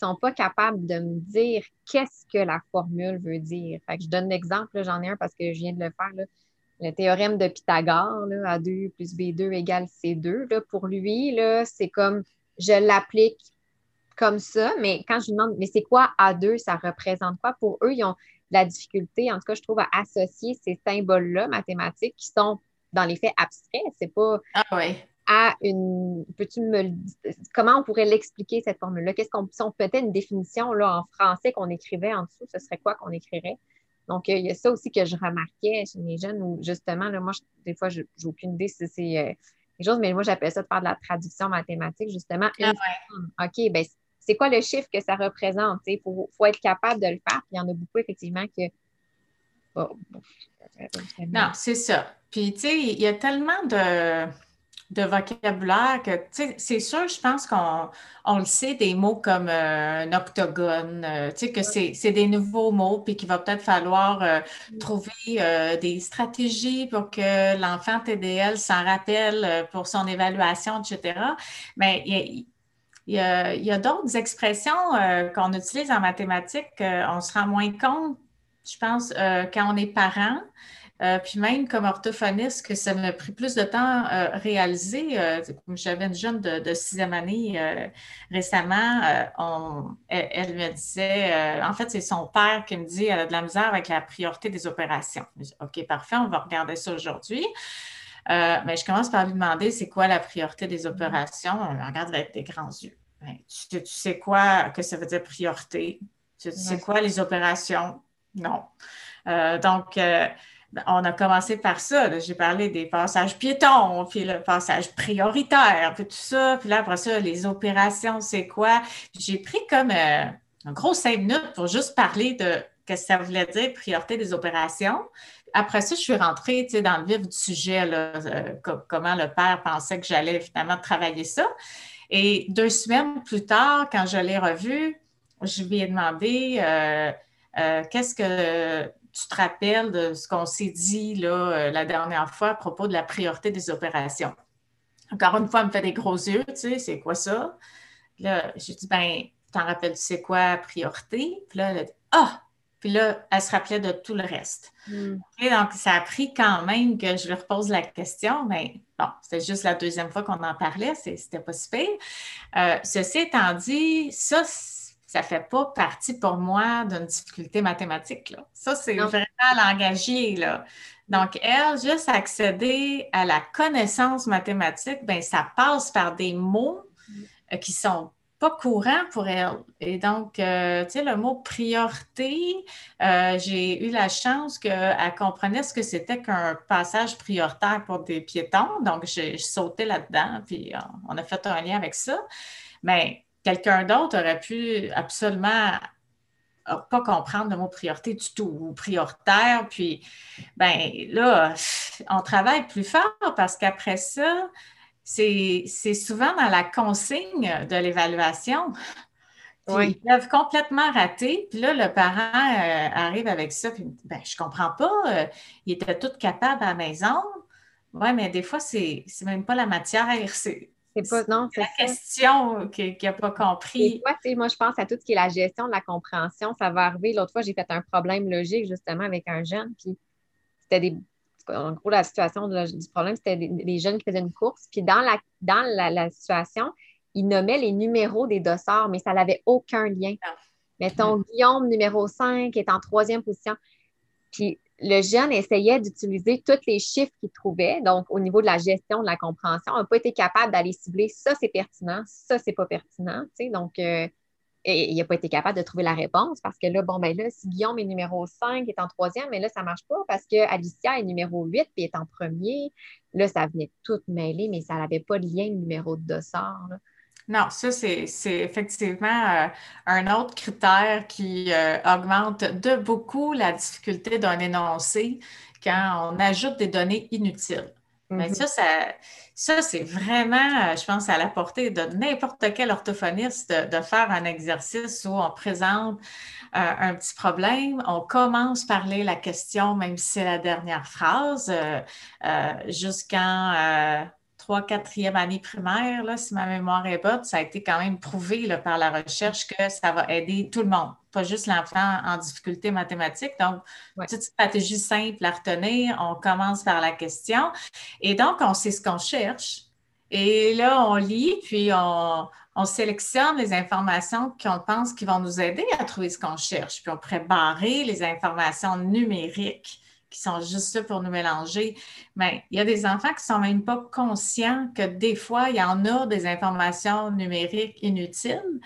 ils ne sont pas capables de me dire qu'est-ce que la formule veut dire. je donne l'exemple, j'en ai un parce que je viens de le faire. Le théorème de Pythagore, là, A2 plus B2 égale C2, là, pour lui, c'est comme je l'applique comme ça, mais quand je lui demande, mais c'est quoi A2, ça représente quoi? Pour eux, ils ont la difficulté, en tout cas, je trouve, à associer ces symboles-là mathématiques qui sont dans les faits abstraits. C'est pas ah ouais. à une. Peux-tu me comment on pourrait l'expliquer, cette formule-là? Qu'est-ce qu'on si on peut-être une définition là, en français qu'on écrivait en dessous, ce serait quoi qu'on écrirait? Donc, il y a ça aussi que je remarquais chez mes jeunes où, justement, là, moi, des fois, je n'ai aucune idée si c'est quelque chose, mais moi, j'appelle ça de faire de la traduction mathématique, justement. Ah OK, ben c'est quoi le chiffre que ça représente? Il faut, faut, être capable de le faire. Puis il y en a beaucoup, effectivement, que. Non, c'est ça. Puis, tu sais, il y a tellement de, de vocabulaire que, tu sais, c'est sûr, je pense qu'on on le sait, des mots comme euh, un octogone, euh, tu sais, que c'est des nouveaux mots, puis qu'il va peut-être falloir euh, trouver des stratégies pour que l'enfant TDL s'en rappelle pour son évaluation, etc. Mais il y a, d'autres expressions qu'on utilise en mathématiques qu'on se rend moins compte, je pense, euh, quand on est parent. Euh, puis même comme orthophoniste, que ça m'a pris plus de temps à réaliser. J'avais une jeune de, sixième année récemment, elle, me disait, en fait, c'est son père qui me dit, elle a de la misère avec la priorité des opérations. OK, parfait, on va regarder ça aujourd'hui. mais je commence par lui demander, c'est quoi la priorité des opérations? On regarde avec des grands yeux. Ben, tu, sais quoi que ça veut dire priorité? Tu, sais quoi les opérations? Non. Euh, donc, euh, on a commencé par ça. J'ai parlé des passages piétons, puis le passage prioritaire, puis tout ça. Puis là, après ça, les opérations, c'est quoi? J'ai pris comme euh, un gros cinq minutes pour juste parler de ce que ça voulait dire, priorité des opérations. Après ça, je suis rentrée dans le vif du sujet, comment le père pensait que j'allais finalement travailler ça. Et deux semaines plus tard, quand je l'ai revu, je lui ai demandé euh, qu'est-ce que tu te rappelles de ce qu'on s'est dit là, euh, la dernière fois à propos de la priorité des opérations? Encore une fois, elle me fait des gros yeux, tu sais, c'est quoi ça? Là, j'ai dit, ben, t'en rappelles, tu sais quoi, priorité? Puis là, elle a dit, ah! Puis là, elle se rappelait de tout le reste. Hmm. Et donc, ça a pris quand même que je lui repose la question, mais bon, c'était juste la deuxième fois qu'on en parlait, c'était pas super. Euh, ceci étant dit, ça, ça fait pas partie pour moi d'une difficulté mathématique. Là. Ça, c'est vraiment l'engager. Là. Donc, elle, juste accéder à la connaissance mathématique, ben ça passe par des mots euh, qui sont pas courant pour elle. Et donc, euh, tu sais, le mot priorité, euh, j'ai eu la chance qu'elle comprenait ce que c'était qu'un passage prioritaire pour des piétons. Donc, j'ai sauté là-dedans, puis euh, on a fait un lien avec ça. Mais quelqu'un d'autre aurait pu absolument pas comprendre le mot priorité du tout, ou prioritaire. Puis, ben là, on travaille plus fort parce qu'après ça, c'est souvent dans la consigne de l'évaluation. Ils peuvent complètement rater. Puis là, le parent euh, arrive avec ça. Puis, ben, je comprends pas. Euh, il était tout capable à la maison. Oui, mais des fois, c'est même pas la matière. C'est pas, non, la question qu'il n'a pas compris. moi, je pense à tout ce qui est la gestion de la compréhension. Ça va arriver. L'autre fois, j'ai fait un problème logique justement avec un jeune. Puis c'était des en gros, la situation du problème, c'était des, jeunes qui faisaient une course. Puis dans la, dans la, situation, ils nommaient les numéros des dossards, mais ça n'avait aucun lien. Mettons, mm. Guillaume, numéro 5, est en troisième position. Puis le jeune essayait d'utiliser tous les chiffres qu'il trouvait, donc au niveau de la gestion, de la compréhension, n'a pas été capable d'aller cibler ça, c'est pertinent, ça, c'est pas pertinent. Donc, euh, il n'a pas été capable de trouver la réponse parce que là, bon, ben là, si Guillaume est numéro 5, est en troisième, mais là, ça ne marche pas parce que Alicia est numéro 8 puis est en premier. Là, ça venait tout mêler, mais ça n'avait pas de lien numéro de dossard. Non, ça, c'est effectivement euh, un autre critère qui euh, augmente de beaucoup la difficulté d'un énoncé quand on ajoute des données inutiles. Mais mm-hmm. ça, ça, c'est vraiment, euh, je pense, à la portée de n'importe quel orthophoniste de, faire un exercice où on présente euh, un petit problème, on commence par lire la question, même si c'est la dernière phrase, jusqu'en trois, quatrième année primaire, là, si ma mémoire est bonne, ça a été quand même prouvé là, par la recherche que ça va aider tout le monde, pas juste l'enfant en difficulté mathématique. Donc, petite stratégie simple à retenir, on commence par la question. Et donc, on sait ce qu'on cherche. Et là, on lit, puis on, on sélectionne les informations qu'on pense qui vont nous aider à trouver ce qu'on cherche. Puis on pourrait barrer les informations numériques qui sont juste là pour nous mélanger. Mais il y a des enfants qui ne sont même pas conscients que des fois, il y en a des informations numériques inutiles.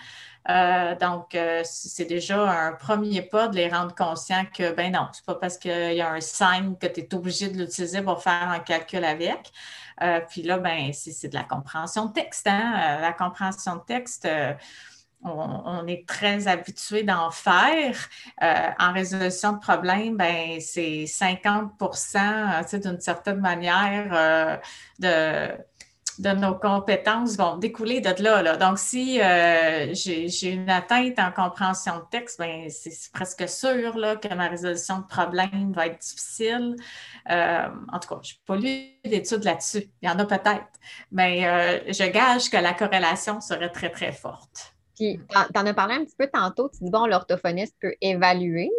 Euh, donc, euh, c'est déjà un premier pas de les rendre conscients que, ben non, c'est pas parce qu'il y a un signe que tu es obligé de l'utiliser pour faire un calcul avec. Euh, puis là, ben, c'est de la compréhension de texte. Hein? la compréhension de texte, on, est très habitué d'en faire. en résolution de problèmes, ben, c'est 50% d'une certaine manière de de nos compétences vont découler de là. Donc, si euh, j'ai une atteinte en compréhension de texte, ben, c'est presque sûr là, que ma résolution de problème va être difficile. Euh, en tout cas, je n'ai pas lu d'études là-dessus. Il y en a peut-être, mais euh, je gage que la corrélation serait très, très forte. Puis, tu en as parlé un petit peu tantôt. Tu dis, bon, l'orthophoniste peut évaluer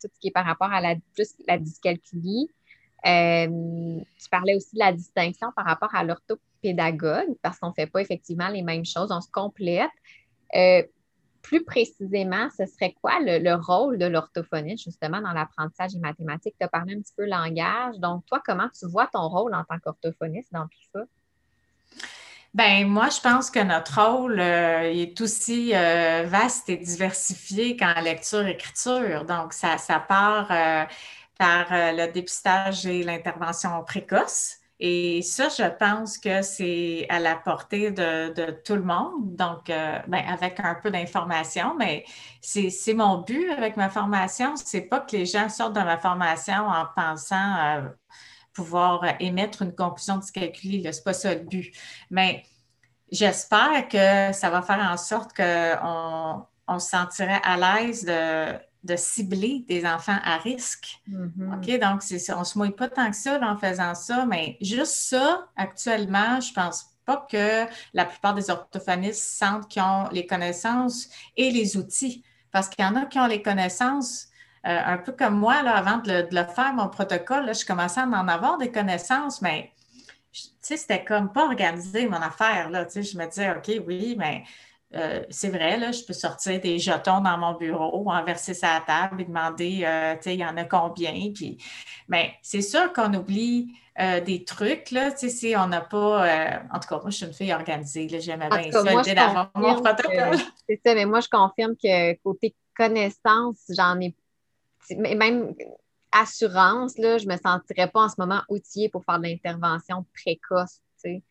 tout ce qui est par rapport à la, plus la dyscalculie. tu parlais aussi de la distinction par rapport à l'orthophonie pédagogue parce qu'on ne fait pas effectivement les mêmes choses, on se complète. Euh, plus précisément, ce serait quoi le, rôle de l'orthophoniste justement dans l'apprentissage des mathématiques? Tu as parlé un petit peu langage. Donc, toi, comment tu vois ton rôle en tant qu'orthophoniste dans tout ça? Ben moi, je pense que notre rôle euh, est aussi euh, vaste et diversifié qu'en lecture-écriture. Donc, ça, ça part par le dépistage et l'intervention précoce. Et ça, je pense que c'est à la portée de, tout le monde, donc euh, ben, avec un peu d'information, mais c'est mon but avec ma formation. C'est pas que les gens sortent de ma formation en pensant euh, pouvoir émettre une conclusion de ce. C'est pas ça le but. Mais j'espère que ça va faire en sorte qu'on on se sentirait à l'aise de de cibler des enfants à risque. Mm-hmm. OK, donc on ne se mouille pas tant que ça en faisant ça, mais juste ça, actuellement, je ne pense pas que la plupart des orthophonistes sentent qu'ils ont les connaissances et les outils. Parce qu'il y en a qui ont les connaissances, euh, un peu comme moi, là, avant de le, faire, mon protocole, je commençais à en avoir des connaissances, mais c'était comme pas organiser mon affaire. Là, je me disais, OK, oui, mais euh, c'est vrai, là, je peux sortir des jetons dans mon bureau, en verser ça à table et demander, euh, il y en a combien. Puis, mais c'est sûr qu'on oublie euh, des trucs, là, tu sais, si on n'a pas. en tout cas, moi, je suis une fille organisée, j'aimais bien ça, d'avoir mon protocole. C'est ça, mais moi, je confirme que côté connaissance, j'en ai. Même assurance, là, je ne me sentirais pas en ce moment outillée pour faire de l'intervention précoce, tu sais.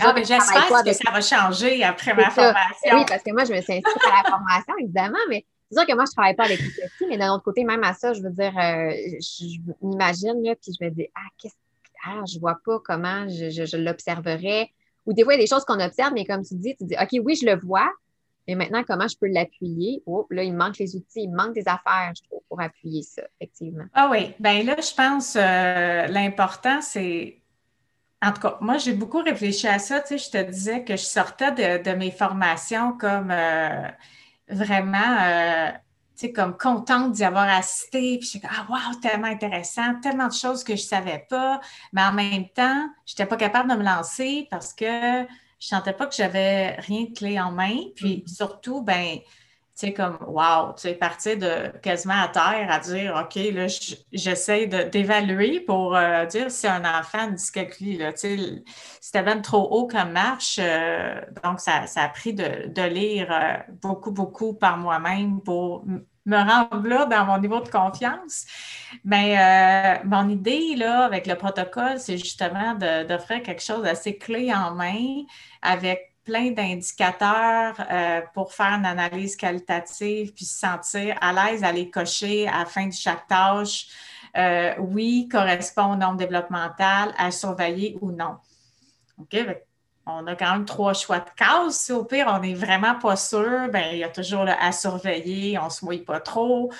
Ah, j'espère que ça va changer après ma formation. Oui, parce que moi, je me suis inscrite à la formation, évidemment, mais c'est sûr que moi, je ne travaille pas avec les petits, mais d'un autre côté, même à ça, je veux dire, euh, je, m'imagine, puis je me dis, ah, qu'est-ce ah, je vois pas comment je, l'observerais. Ou des fois, il y a des choses qu'on observe, mais comme tu dis, tu dis, OK, oui, je le vois, mais maintenant, comment je peux l'appuyer? Oh, là, il manque les outils, il manque des affaires, je trouve, pour appuyer ça, effectivement. Ah oui, bien là, je pense euh, l'important, c'est en tout cas, moi, j'ai beaucoup réfléchi à ça. Tu sais, je te disais que je sortais de, mes formations comme euh, vraiment, euh, tu sais, comme contente d'y avoir assisté. Puis je suis ah, wow, tellement intéressant, tellement de choses que je ne savais pas. Mais en même temps, je n'étais pas capable de me lancer parce que je ne sentais pas que j'avais rien de clé en main. Puis mm-hmm. surtout, ben tu sais, comme, wow, tu sais, partir de quasiment à terre à dire, OK, là, j'essaie d'évaluer pour euh, dire si un enfant dyscalculie, là, tu sais, c'était même trop haut comme marche. Euh, donc, ça, a pris de, lire euh, beaucoup, beaucoup par moi-même pour me rendre là dans mon niveau de confiance. Mais mon idée, là, avec le protocole, c'est justement d'offrir quelque chose d'assez clé en main avec plein d'indicateurs euh, pour faire une analyse qualitative puis se sentir à l'aise à les cocher à la fin de chaque tâche. Euh, oui, correspond au nombre développemental, à surveiller ou non. OK? On a quand même trois choix de cases. Si au pire, on n'est vraiment pas sûr, bien, il y a toujours à surveiller, on ne se mouille pas trop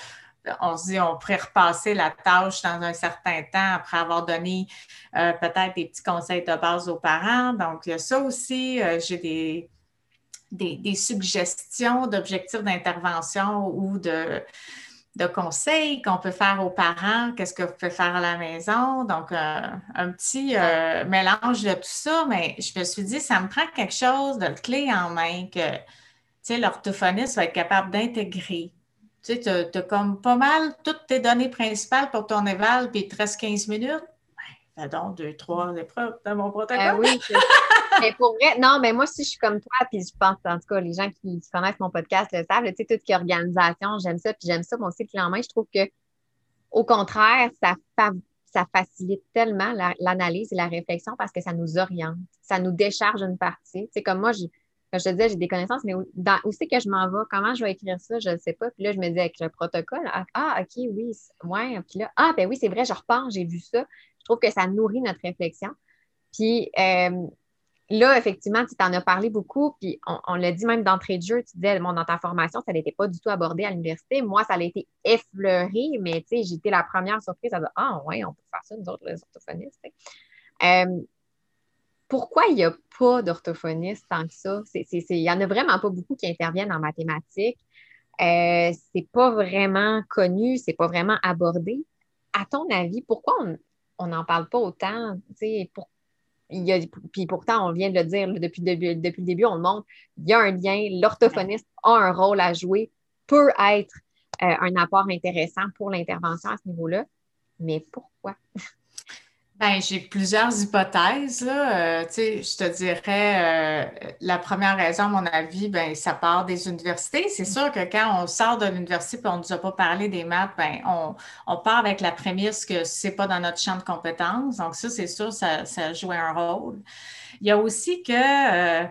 on se dit on pourrait repasser la tâche dans un certain temps après avoir donné euh, peut-être des petits conseils de base aux parents. Donc, il y a ça aussi. Euh, j'ai des, suggestions d'objectifs d'intervention ou de, de conseils qu'on peut faire aux parents, qu'est-ce que vous pouvez faire à la maison. Donc, euh, un petit mélange de tout ça, mais je me suis dit, ça me prend quelque chose de clé en main que l'orthophoniste va être capable d'intégrer tu sais, tu as, comme pas mal toutes tes données principales pour ton éval, puis il te reste 15 minutes. Donc deux, trois épreuves dans mon Euh, protocole. oui, c'est- [LAUGHS] mais pour vrai, non, mais moi aussi, je suis comme toi, puis je pense, en tout cas, les gens qui, qui connaissent mon podcast le savent, tu sais, tout ce qui est organisation, j'aime ça, puis j'aime ça, moi aussi, le clé en main, je trouve que, au contraire, ça, fa- ça facilite tellement la- l'analyse et la réflexion parce que ça nous oriente, ça nous décharge une partie. C'est comme moi, je, comme je te disais, j'ai des connaissances, mais où, dans- où c'est que je m'en vais, comment je vais écrire ça, je ne sais pas. Puis là, je me dis avec le protocole, ah, ah, OK, oui, ouais, puis là, ah, ben oui, c'est vrai, je repense, j'ai vu ça. Je trouve que ça nourrit notre réflexion. Puis euh, là, effectivement, tu t'en as parlé beaucoup, puis on, l'a dit même d'entrée de jeu, tu disais, dans ta formation, ça n'était pas du tout abordé à l'université. Moi, ça a été effleuré, mais tu sais, j'étais la première surprise à dire, ah, ouais, on peut faire ça, nous autres, les orthophonistes. Euh, pourquoi il n'y a pas d'orthophonistes tant que ça? Il n'y en a vraiment pas beaucoup qui interviennent en mathématiques. Euh, c'est pas vraiment connu, c'est pas vraiment abordé. À ton avis, pourquoi on n'en parle pas autant? Pour- puis pourtant, on vient de le dire là, depuis, le début- depuis le début, on le montre, il y a un lien, l'orthophoniste a un rôle à jouer, peut être euh, un apport intéressant pour l'intervention à ce niveau-là. Mais pourquoi? Ben, j'ai plusieurs hypothèses. Là. Euh, je te dirais, euh, la première raison, à mon avis, ben, ça part des universités. C'est sûr que quand on sort de l'université et on ne nous a pas parlé des maths, ben, on, on part avec la prémisse que c'est pas dans notre champ de compétences. Donc, ça, c'est sûr, ça, ça joue un rôle. Il y a aussi que euh,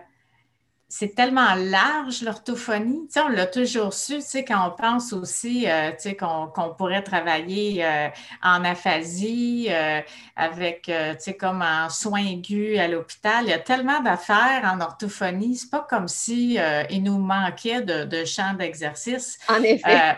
c'est tellement large l'orthophonie. Tu sais, on l'a toujours su, tu sais, quand on pense aussi, euh, tu sais, qu'on qu'on pourrait travailler euh, en aphasie, euh, avec, tu sais, comme en soins aigus à l'hôpital. Il y a tellement d'affaires en orthophonie. C'est pas comme si il nous manquait de, de champs d'exercice. En effet.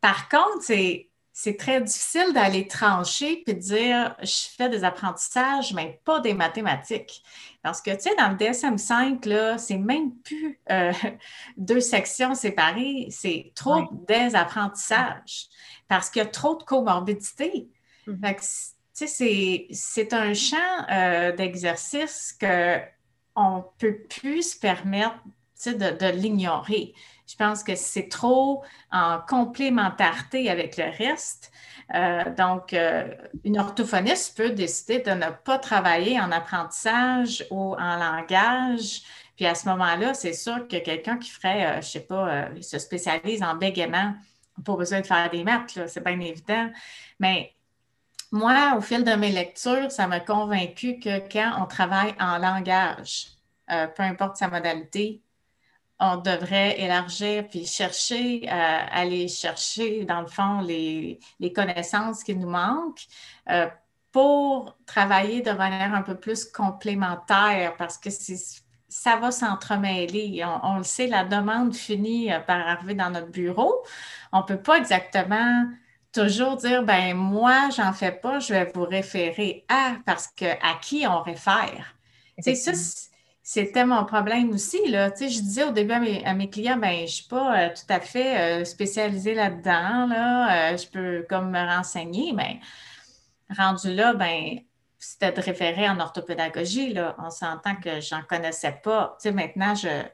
Par contre, c'est c'est très difficile d'aller trancher puis de dire je fais des apprentissages, mais pas des mathématiques. Parce que, tu sais, dans le DSM-5, là, c'est même plus euh, [LAUGHS] deux sections séparées, c'est trop Ouais. des apprentissages parce qu'il y a trop de comorbidités. Mhm. Fait que, tu sais, c'est- c'est un champ euh, d'exercice qu'on ne peut plus se permettre de, de l'ignorer. Je pense que c'est trop en complémentarité avec le reste. Euh, donc, euh, une orthophoniste peut décider de ne pas travailler en apprentissage ou en langage. Puis à ce moment-là, c'est sûr que quelqu'un qui ferait, euh, je ne sais pas, il se spécialise en bégaiement, pas besoin de faire des maths, c'est bien évident. Mais moi, au fil de mes lectures, ça m'a convaincu que quand on travaille en langage, peu importe sa modalité, on devrait élargir puis chercher, euh, aller chercher, dans le fond, les, les connaissances qui nous manquent euh, pour travailler de manière un peu plus complémentaire parce que c'est- ça va s'entremêler. On, on le sait, la demande finit euh, par arriver dans notre bureau. On ne peut pas exactement toujours dire, ben moi, j'en fais pas, je vais vous référer à, parce que à qui on réfère? Sais, ça, c'est- c'était mon problème aussi, là. Tu sais, je disais au début à mes, clients, ben, je ne suis pas euh, tout à fait euh, spécialisée là-dedans, là. Euh, je peux comme me renseigner, mais rendu là, ben, c'était de référer en orthopédagogie, là. On s'entend que j'en connaissais pas. Tu sais, maintenant, je,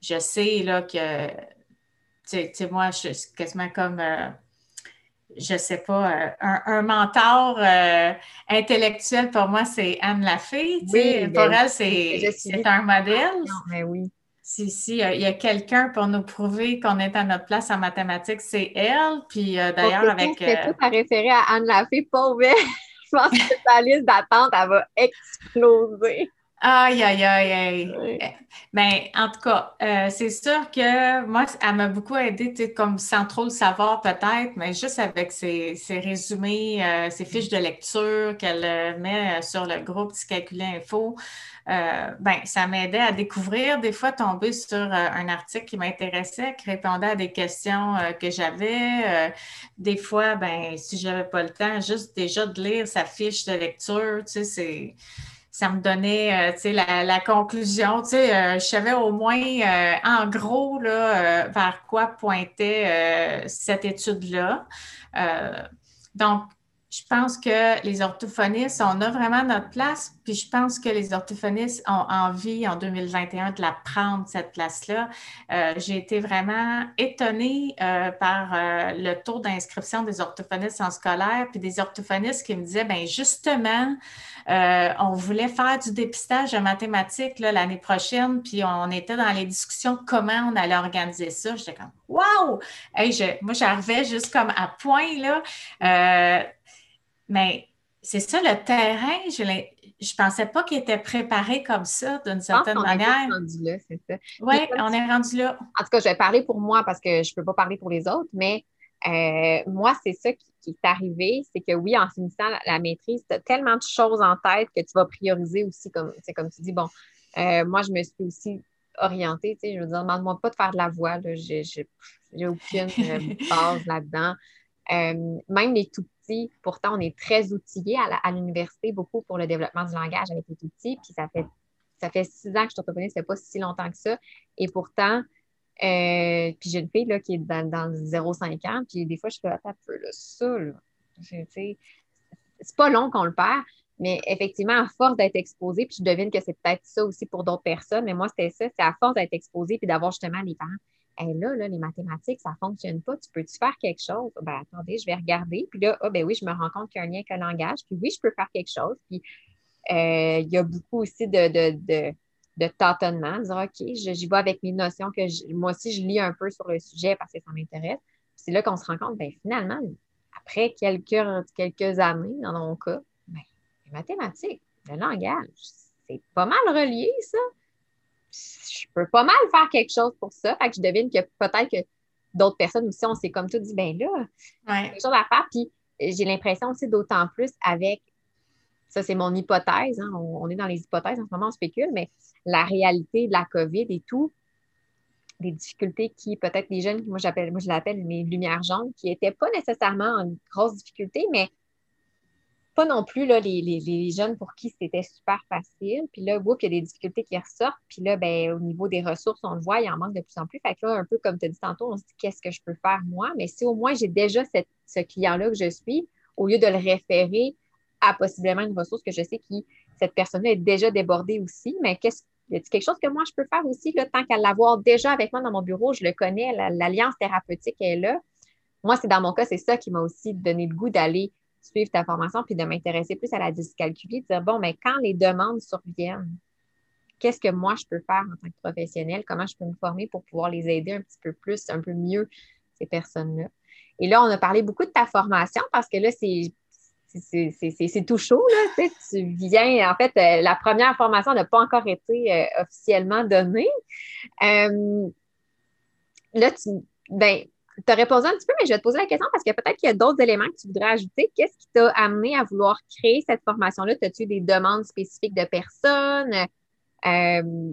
je sais, là, que, tu sais, moi, je suis quasiment comme... je sais pas, euh, un, un mentor euh, intellectuel pour moi, c'est Anne Lafay. Oui, pour ben, elle, je c'est c'est un modèle. Non, mais oui. Si, si euh, il y a quelqu'un pour nous prouver qu'on est à notre place en mathématiques, c'est elle. Puis euh, d'ailleurs, Pour avec. fait tout à référer à Anne Lafay, pauvre, [LAUGHS] elle, je pense que sa liste d'attente, elle va exploser. Aïe, aïe, aïe, aïe. Oui. Ben, en tout cas, euh, c'est sûr que moi, elle m'a beaucoup aidé, tu sais, comme sans trop le savoir peut-être, mais juste avec ses, ses résumés, euh, ses fiches de lecture qu'elle euh, met sur le groupe Calculer Info, euh, ben, ça m'aidait à découvrir, des fois tomber sur un article qui m'intéressait, qui répondait à des questions que j'avais. Des fois, ben, si j'avais pas le temps, juste déjà de lire sa fiche de lecture, tu sais, c'est ça me donnait euh, la, la conclusion. Euh, je savais au moins euh, en gros là, vers quoi pointait cette étude-là. Donc, je pense que les orthophonistes, on a vraiment notre place. Puis je pense que les orthophonistes ont envie en 2021 de la prendre, cette place-là. Euh, j'ai été vraiment étonnée euh, par euh, le taux d'inscription des orthophonistes en scolaire, puis des orthophonistes qui me disaient, bien justement, on voulait faire du dépistage de mathématiques l'année prochaine, puis on était dans les discussions comment on allait organiser ça. J'étais comme, wow! moi, j'arrivais juste comme à point, là. Mais c'est ça, le terrain, je ne pensais pas qu'il était préparé comme ça, d'une certaine on manière. Est rendu là, c'est ça. Oui, on est rendu là. En tout cas, je vais parler pour moi parce que je ne peux pas parler pour les autres, mais euh, moi, c'est ça qui, est arrivé, c'est que oui, en finissant la, maîtrise, tu as tellement de choses en tête que tu vas prioriser aussi, comme, comme tu dis, bon, euh, moi, je me suis aussi orientée, tu sais, je veux dire, demande-moi pas de faire de la voix, j'ai aucune euh, [LAUGHS] base là-dedans. même les tout Pourtant, on est très outillés à l'université, beaucoup pour le développement du langage avec les tout petits. Puis ça fait, ça fait six ans que je suis orthophoniste, ça fait pas si longtemps que ça. Et pourtant, euh, puis j'ai une fille là, qui est dans, dans 0,5 ans, puis des fois, je fais un peu là, ça. C'est pas long qu'on le perd, mais effectivement, à force d'être exposé, puis je devine que c'est peut-être ça aussi pour d'autres personnes, mais moi, c'était ça, c'est à force d'être exposé, puis d'avoir justement les parents là, les mathématiques, ça ne fonctionne pas. Tu peux-tu faire quelque chose? Ben, attendez, je vais regarder. Puis là, ah, ben oui, je me rends compte qu'il y a un lien avec le langage. Puis oui, je peux faire quelque chose. Puis euh, il y a beaucoup aussi de, de, de, de tâtonnement, dire OK, j'y vais avec mes notions que moi aussi, je lis un peu sur le sujet parce que ça m'intéresse. C'est là qu'on se rend compte, ben, finalement, après quelques, quelques années, dans mon cas, ben, les mathématiques, le langage, c'est pas mal relié, ça je peux pas mal faire quelque chose pour ça. Fait que je devine que peut-être que d'autres personnes aussi, on s'est comme tout dit, ben là, ouais. quelque chose à faire. Puis j'ai l'impression aussi d'autant plus avec, ça c'est mon hypothèse, hein, on, est dans les hypothèses en ce moment, on spécule, mais la réalité de la COVID et tout, des difficultés qui, peut-être les jeunes, moi j'appelle, moi je l'appelle mes lumières jaunes, qui n'étaient pas nécessairement en grosse difficulté, mais pas non plus là, les, jeunes pour qui c'était super facile. Puis là, il y a des difficultés qui ressortent. Puis là, ben, au niveau des ressources, on le voit, il en manque de plus en plus. Fait que là, un peu comme tu as dit tantôt, on se dit qu'est-ce que je peux faire moi? Mais si au moins j'ai déjà ce client-là que je suis, au lieu de le référer à possiblement une ressource que je sais que cette personne-là est déjà débordée aussi, mais qu'est-ce y a quelque chose que moi je peux faire aussi, là, tant qu'à l'avoir déjà avec moi dans mon bureau, je le connais, l'alliance thérapeutique est là. Moi, c'est dans mon cas, c'est ça qui m'a aussi donné le goût d'aller suivre ta formation puis de m'intéresser plus à la dyscalculie, de dire, bon, mais quand les demandes surviennent, qu'est-ce que moi je peux faire en tant que professionnel? Comment je peux me former pour pouvoir les aider un petit peu plus, un peu mieux, ces personnes-là? Et là, on a parlé beaucoup de ta formation parce que là, c'est c'est tout chaud, là. Tu, viens, en fait, euh, la première formation n'a pas encore été euh, officiellement donnée. Euh, là, tu, ben, tu as répondu un petit peu, mais je vais te poser la question parce que peut-être qu'il y a d'autres éléments que tu voudrais ajouter. Qu'est-ce qui t'a amené à vouloir créer cette formation-là? As-tu des demandes spécifiques de personnes? Euh,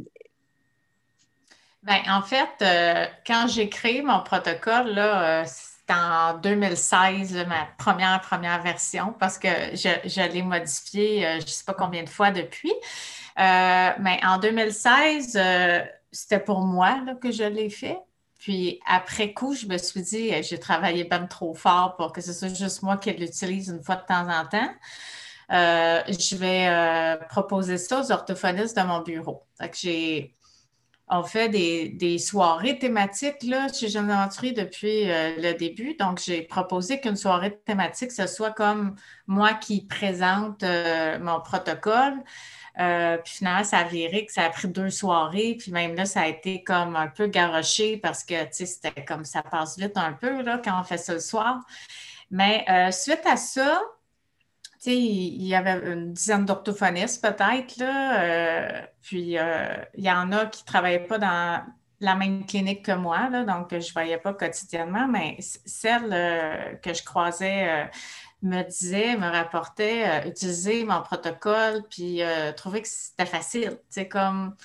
ben, en fait, euh, quand j'ai créé mon protocole, là, euh, c'était en 2016, ma première, première version, parce que je, l'ai modifié je ne sais pas combien de fois depuis. mais en 2016, c'était pour moi que je l'ai fait. Puis après coup, je me suis dit, j'ai travaillé bien trop fort pour que ce soit juste moi qui l'utilise une fois de temps en temps. Euh, je vais euh, proposer ça aux orthophonistes de mon bureau. j'ai, on fait des, soirées thématiques là, chez Jeune Aventurier depuis euh, le début. Donc, j'ai proposé qu'une soirée thématique, ce soit comme moi qui présente mon protocole. Euh, puis finalement, ça a viré que ça a pris deux soirées. Puis même là, ça a été comme un peu garoché parce que, tu sais, c'était comme ça passe vite un peu là, quand on fait ça le soir. Mais euh, suite à ça, tu sais, il y avait une dizaine d'orthophonistes peut-être, là. Euh, puis il y en a qui ne travaillaient pas dans la même clinique que moi, là, donc je ne voyais pas quotidiennement, mais celle que je croisais me disait, me rapportait euh, utiliser mon protocole, puis euh, trouver que c'était facile. Sais, comme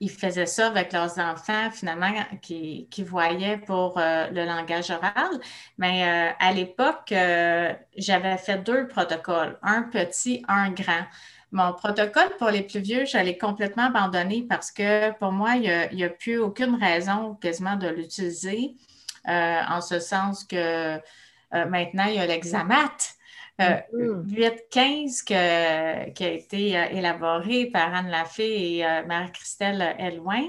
ils faisaient ça avec leurs enfants, finalement, qui, qui voyaient pour euh, le langage oral. Mais à l'époque, j'avais fait deux protocoles, un petit, un grand. Mon protocole pour les plus vieux, j'allais complètement abandonner parce que pour moi, il n'y a, plus aucune raison quasiment de l'utiliser, en ce sens que euh, maintenant, il y a l'examat. 8-15 qui a été élaboré par Anne Lafay et Marie-Christelle Elouin.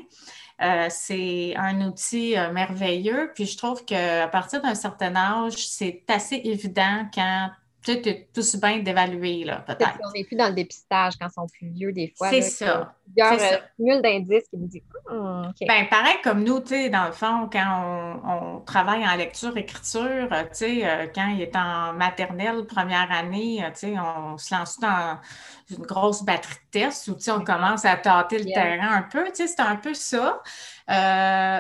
c'est un outil merveilleux. Puis je trouve qu'à partir d'un certain âge, c'est assez évident quand tu es tous bien d'évaluer, là, peut-être. On n'est plus dans le dépistage quand ils sont plus vieux, des fois. C'est ça. Il y a euh, d'indices qui me disent hum, ben, pareil comme nous, tu sais, dans le fond, quand on, travaille en lecture-écriture, euh, tu sais, euh, quand il est en maternelle, première année, tu sais, on se lance dans une grosse batterie de tests où, tu sais, on commence à tâter le terrain un peu, tu sais, c'est un peu ça.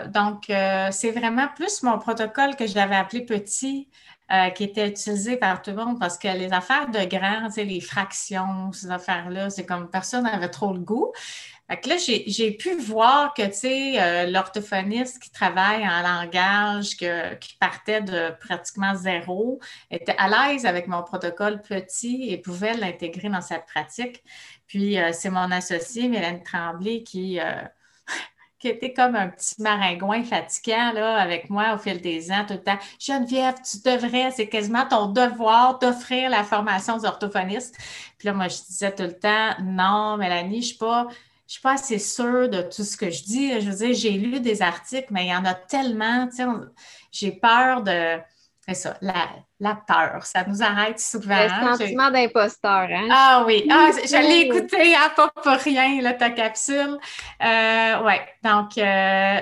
donc, c'est vraiment plus mon protocole que je l'avais appelé petit. Euh, qui était utilisé par tout le monde parce que les affaires de grands, les fractions, ces affaires-là, c'est comme personne n'avait trop le goût. Fait là, j'ai pu voir que, tu sais, euh, l'orthophoniste qui travaille en langage, qui partait de pratiquement zéro, était à l'aise avec mon protocole petit et pouvait l'intégrer dans sa pratique. Puis, euh, c'est mon associé, Mélène Tremblay, qui qui était comme un petit maringouin fatigant là, avec moi au fil des ans, tout le temps. Geneviève, tu devrais, c'est quasiment ton devoir d'offrir la formation d'orthophoniste. Puis là, moi, je disais tout le temps, non, Mélanie, je ne suis pas. Je suis pas assez sûre de tout ce que je dis. Je veux dire, j'ai lu des articles, mais il y en a tellement. J'ai peur de c'est ça, la, peur, ça nous arrête souvent. Le hein, sentiment d'imposteur, hein? Ah oui, ah, je l'ai écouté, à pas pour rien, là, ta capsule. Euh, oui, donc euh,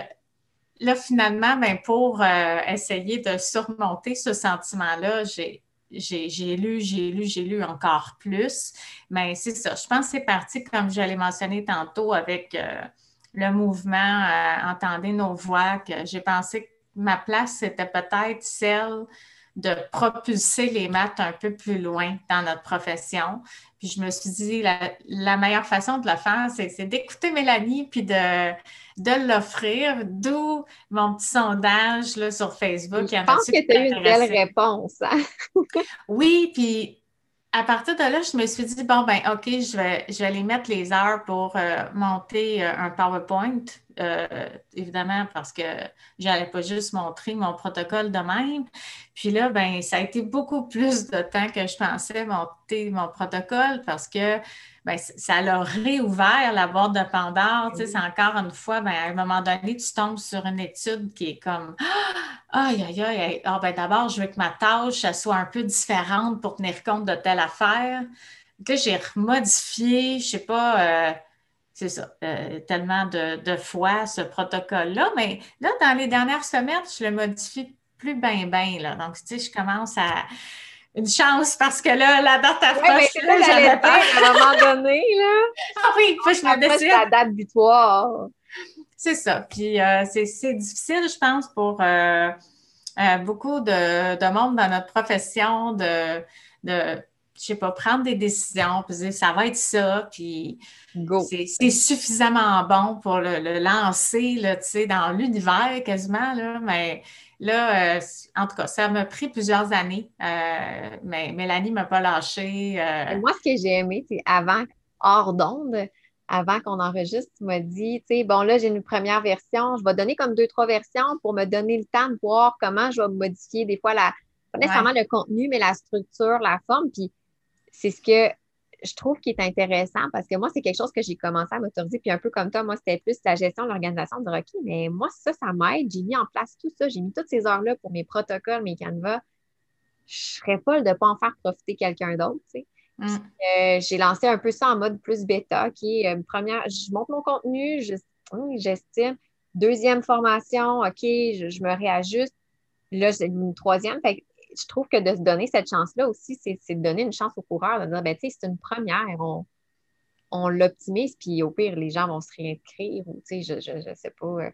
là, finalement, ben, pour euh, essayer de surmonter ce sentiment-là, j'ai j'ai lu, j'ai lu, j'ai lu encore plus. Mais c'est ça. Je pense que c'est parti, comme je l'ai mentionné tantôt, avec le mouvement Entendez nos voix, que j'ai pensé que ma place, c'était peut-être celle de propulser les maths un peu plus loin dans notre profession. Puis je me suis dit, la, meilleure façon de le faire, c'est d'écouter Mélanie puis de, de l'offrir, d'où mon petit sondage là, sur Facebook. Je pense que tu as eu une belle réponse. Hein? oui, puis à partir de là, je me suis dit, bon, ben OK, je vais, je vais aller mettre les heures pour euh, monter euh, un PowerPoint euh, évidemment, parce que j'allais pas juste montrer mon protocole de même. Puis là, ben, ça a été beaucoup plus de temps que je pensais monter mon protocole parce que ben, ça l'a réouvert la boîte de Pandore. Tu sais, c'est encore une fois, ben, à un moment donné, tu tombes sur une étude qui est comme ah, Aïe, aïe, aïe, ah, ben, d'abord, je veux que ma tâche soit un peu différente pour tenir compte de telle affaire. Là, j'ai remodifié, je sais pas, euh, c'est ça, euh, tellement de, fois ce protocole-là. Mais là, dans les dernières semaines, je le modifie plus bien, bien. Donc, tu sais, je commence à. Une chance parce que là, la date approche. Oui, là, j'avais pas à un moment donné. Là. [LAUGHS] ah oui, faut que je me décide. la date butoir. C'est ça. Puis, euh, c'est difficile, je pense, pour euh, beaucoup de, de, monde dans notre profession de, de je sais pas, prendre des décisions, puis dire ça va être ça, puis c'est suffisamment bon pour le, lancer là, dans l'univers quasiment, là, mais là, euh, en tout cas, ça m'a pris plusieurs années, euh, mais Mélanie ne m'a pas lâché. Euh. Moi, ce que j'ai aimé, c'est avant, hors d'onde, avant qu'on enregistre, tu m'as dit, tu sais, bon, là, j'ai une première version, je vais donner comme deux, trois versions pour me donner le temps de voir comment je vais modifier des fois la, pas nécessairement le contenu, mais la structure, la forme, puis c'est ce que je trouve qui est intéressant parce que moi, c'est quelque chose que j'ai commencé à m'autoriser. Puis un peu comme toi, moi, c'était plus la gestion de l'organisation de Rocky. Mais moi, ça, ça m'aide. J'ai mis en place tout ça. J'ai mis toutes ces heures-là pour mes protocoles, mes canevas. Je serais folle de ne pas en faire profiter quelqu'un d'autre. Tu sais. Mm. Euh, j'ai lancé un peu ça en mode plus bêta, qui est euh, première, je monte mon contenu, j'estime. Deuxième formation, OK, je, me réajuste. Là, j'ai une troisième. Fait je trouve que de se donner cette chance-là aussi, c'est de donner une chance au coureur, de dire, ben, tu sais, c'est une première, on, l'optimise, puis au pire, les gens vont se réinscrire ou, tu sais, je ne sais pas. Euh,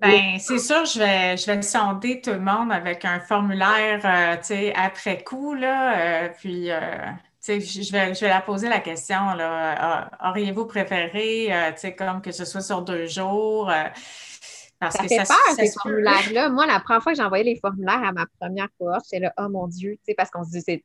ben, c'est sûr, je vais, je vais sonder tout le monde avec un formulaire, euh, tu sais, après coup, là, euh, puis, tu sais, je vais, je vais la poser la question, là, auriez-vous préféré, tu sais, comme que ce soit sur deux jours? Ça fait peur, ces formulaires-là. Moi, la première fois que envoyé les formulaires à ma première cohorte, j'étais là, oh mon Dieu, tu sais, parce qu'on se dit, c'est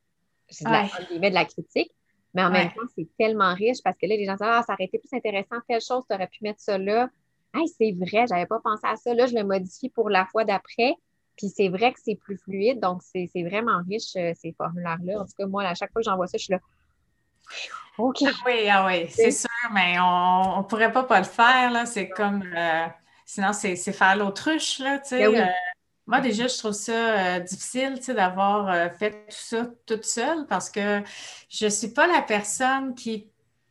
de, la, de la critique. Mais en même temps, c'est tellement riche parce que là, les gens disent, ah, ça aurait été plus intéressant, telle chose, tu aurais pu mettre ça là. Hey, c'est vrai, j'avais pas pensé à ça. Là, je le modifie pour la fois d'après. Puis c'est vrai que c'est plus fluide, donc c'est vraiment riche, euh, ces formulaires-là. En tout cas, moi, à chaque fois que j'envoie ça, je suis là. OK. Ah oui, ah oui, c'est sûr, mais on ne pourrait pas pas le faire, là. C'est comme. Euh, sinon, c'est faire l'autruche, là, tu sais. Ben moi, déjà, je trouve ça difficile, tu sais, d'avoir fait tout ça toute seule parce que je ne suis pas la personne qui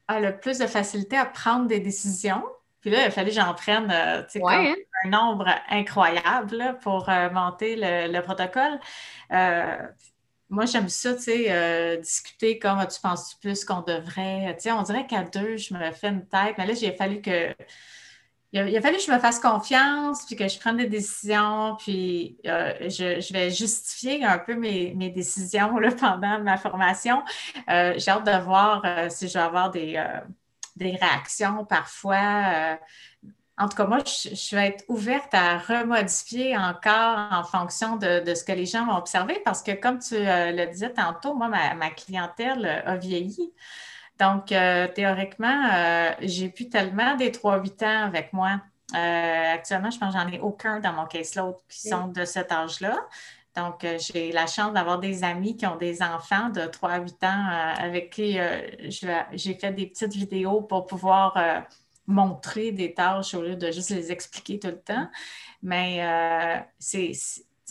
a le plus de facilité à prendre des décisions. Puis là, il fallait que j'en prenne euh, hein? un nombre incroyable pour euh, monter le, protocole. Euh, moi, j'aime ça, tu sais, discuter comme tu penses plus qu'on devrait? Tu sais, on dirait qu'à deux, je me fais une tête. Mais là, il a fallu que. Il a, fallu que je me fasse confiance, puis que je prenne des décisions, puis je, vais justifier un peu mes, décisions pendant ma formation. J'ai hâte de voir si je vais avoir des réactions parfois. Euh, en tout cas, moi, je, vais être ouverte à remodifier encore en fonction de, ce que les gens vont observer parce que, comme tu euh, le disais tantôt, moi, ma, clientèle a vieilli. Donc, euh, théoriquement, j'ai plus tellement des 3-8 ans avec moi. actuellement, je pense que j'en ai aucun dans mon caseload qui sont de cet âge-là. Donc, euh, j'ai la chance d'avoir des amis qui ont des enfants de 3 à 8 ans euh, avec qui euh, j'ai fait des petites vidéos pour pouvoir montrer des tâches au lieu de juste les expliquer tout le temps. Mais c'est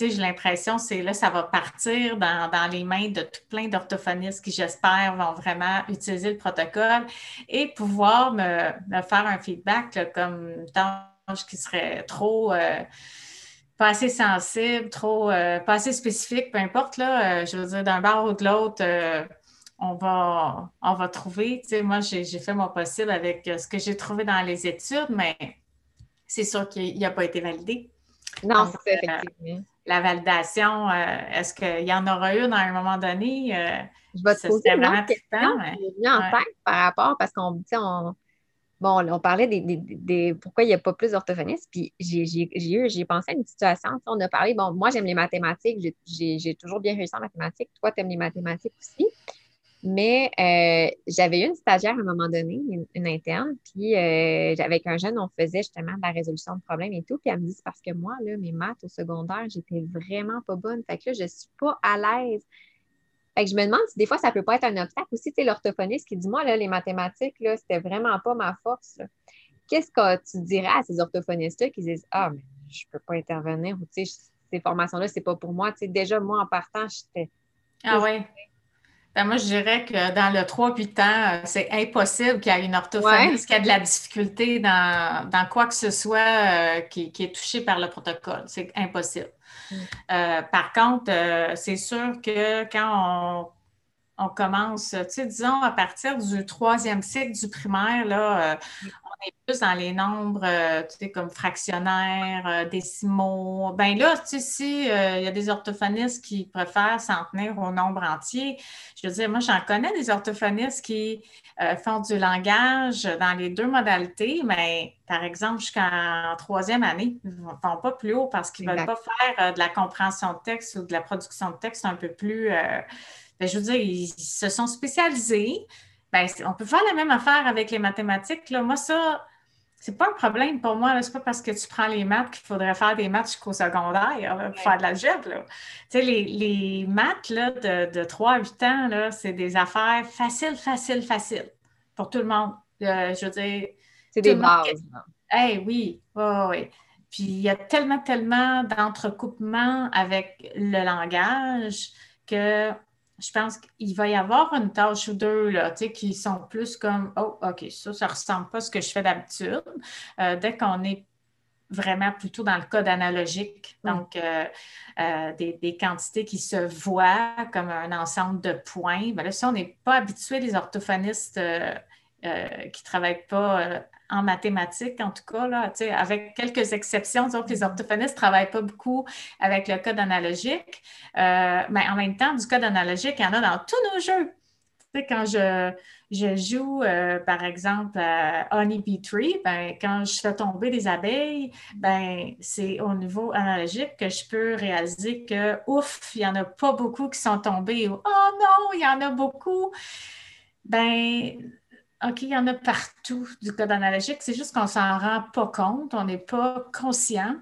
j'ai l'impression que là, ça va partir dans, les mains de tout plein d'orthophonistes qui, j'espère, vont vraiment utiliser le protocole et pouvoir me, faire un feedback comme tâche qui serait trop pas assez sensible, trop, euh, pas assez spécifique, peu importe, là, euh, je veux dire, d'un bar ou de l'autre, euh, on, va, on va trouver. Tu sais, moi, j'ai fait mon possible avec ce que j'ai trouvé dans les études, mais c'est sûr qu'il n'a pas été validé. Non, c'est effectivement. La validation, est-ce qu'il y en aura une à un moment donné? je vais te poser une question mais... en tête par rapport, parce qu'on on, Bon, on parlait des, pourquoi il n'y a pas plus d'orthophonistes, puis j'ai eu, j'ai pensé à une situation. On a parlé, bon, moi j'aime les mathématiques, j'ai toujours bien réussi en mathématiques, toi tu aimes les mathématiques aussi. Mais euh, j'avais eu une stagiaire à un moment donné, une, interne, puis euh, avec un jeune, on faisait justement de la résolution de problèmes et tout. Puis elle me dit, c'est parce que moi, là, mes maths au secondaire, j'étais vraiment pas bonne. Fait que là, je suis pas à l'aise je me demande si des fois, ça peut pas être un obstacle aussi. Tu l'orthophoniste qui dit Moi, là, les mathématiques, là, c'était vraiment pas ma force. Qu'est-ce que tu dirais à ces orthophonistes-là qui disent Ah, mais je peux pas intervenir ou tu sais, ces formations-là, c'est pas pour moi. Tu sais, déjà, moi, en partant, j'étais. Ah oui. Ben moi, je dirais que dans le 3-8 ans, c'est impossible qu'il y ait une orthophoniste qui a de la difficulté dans, quoi que ce soit euh, qui, qui, est touché par le protocole. C'est impossible. Mm. Euh, par contre, euh, c'est sûr que quand on, commence, tu sais, disons, à partir du troisième cycle du primaire, là, euh, on est plus dans les nombres, tu sais, comme fractionnaires, décimaux. Ben là, tu sais, si il y a des orthophonistes qui préfèrent s'en tenir au nombre entier, je veux dire, moi, j'en connais des orthophonistes qui font du langage dans les deux modalités, mais par exemple, jusqu'en troisième année, ils ne vont pas plus haut parce qu'ils ne veulent pas faire euh, de la compréhension de texte ou de la production de texte un peu plus. Euh, ben, je veux dire, ils se sont spécialisés. Ben, on peut faire la même affaire avec les mathématiques. Là. Moi, ça, c'est pas un problème pour moi. Ce n'est pas parce que tu prends les maths qu'il faudrait faire des maths jusqu'au secondaire pour faire de l'algèbre. Tu sais, les, maths là, de, de 3 à 8 ans, c'est des affaires faciles, faciles, faciles pour tout le monde. Euh, je veux dire, c'est des bases. Eh oui, oui, Puis il y a tellement, tellement d'entrecoupements avec le langage que je pense qu'il va y avoir une tâche ou deux là, qui sont plus comme Oh, OK, ça, ça ne ressemble pas à ce que je fais d'habitude. Euh, dès qu'on est vraiment plutôt dans le code analogique, donc euh, euh, des, quantités qui se voient comme un ensemble de points. Ben là, si on n'est pas habitué, les orthophonistes qui ne travaillent pas en mathématiques, en tout cas, là, avec quelques exceptions. Disons que les orthophonistes ne travaillent pas beaucoup avec le code analogique. Euh, mais en même temps, du code analogique, il y en a dans tous nos jeux. quand je, je joue, euh, par exemple, à Honeybee Tree, ben, quand je fais tomber des abeilles, ben, c'est au niveau analogique que je peux réaliser que, ouf, il n'y en a pas beaucoup qui sont tombés. Ou, oh non, il y en a beaucoup. Ben, OK, il y en a partout du code analogique. C'est juste qu'on ne s'en rend pas compte, on n'est pas conscient.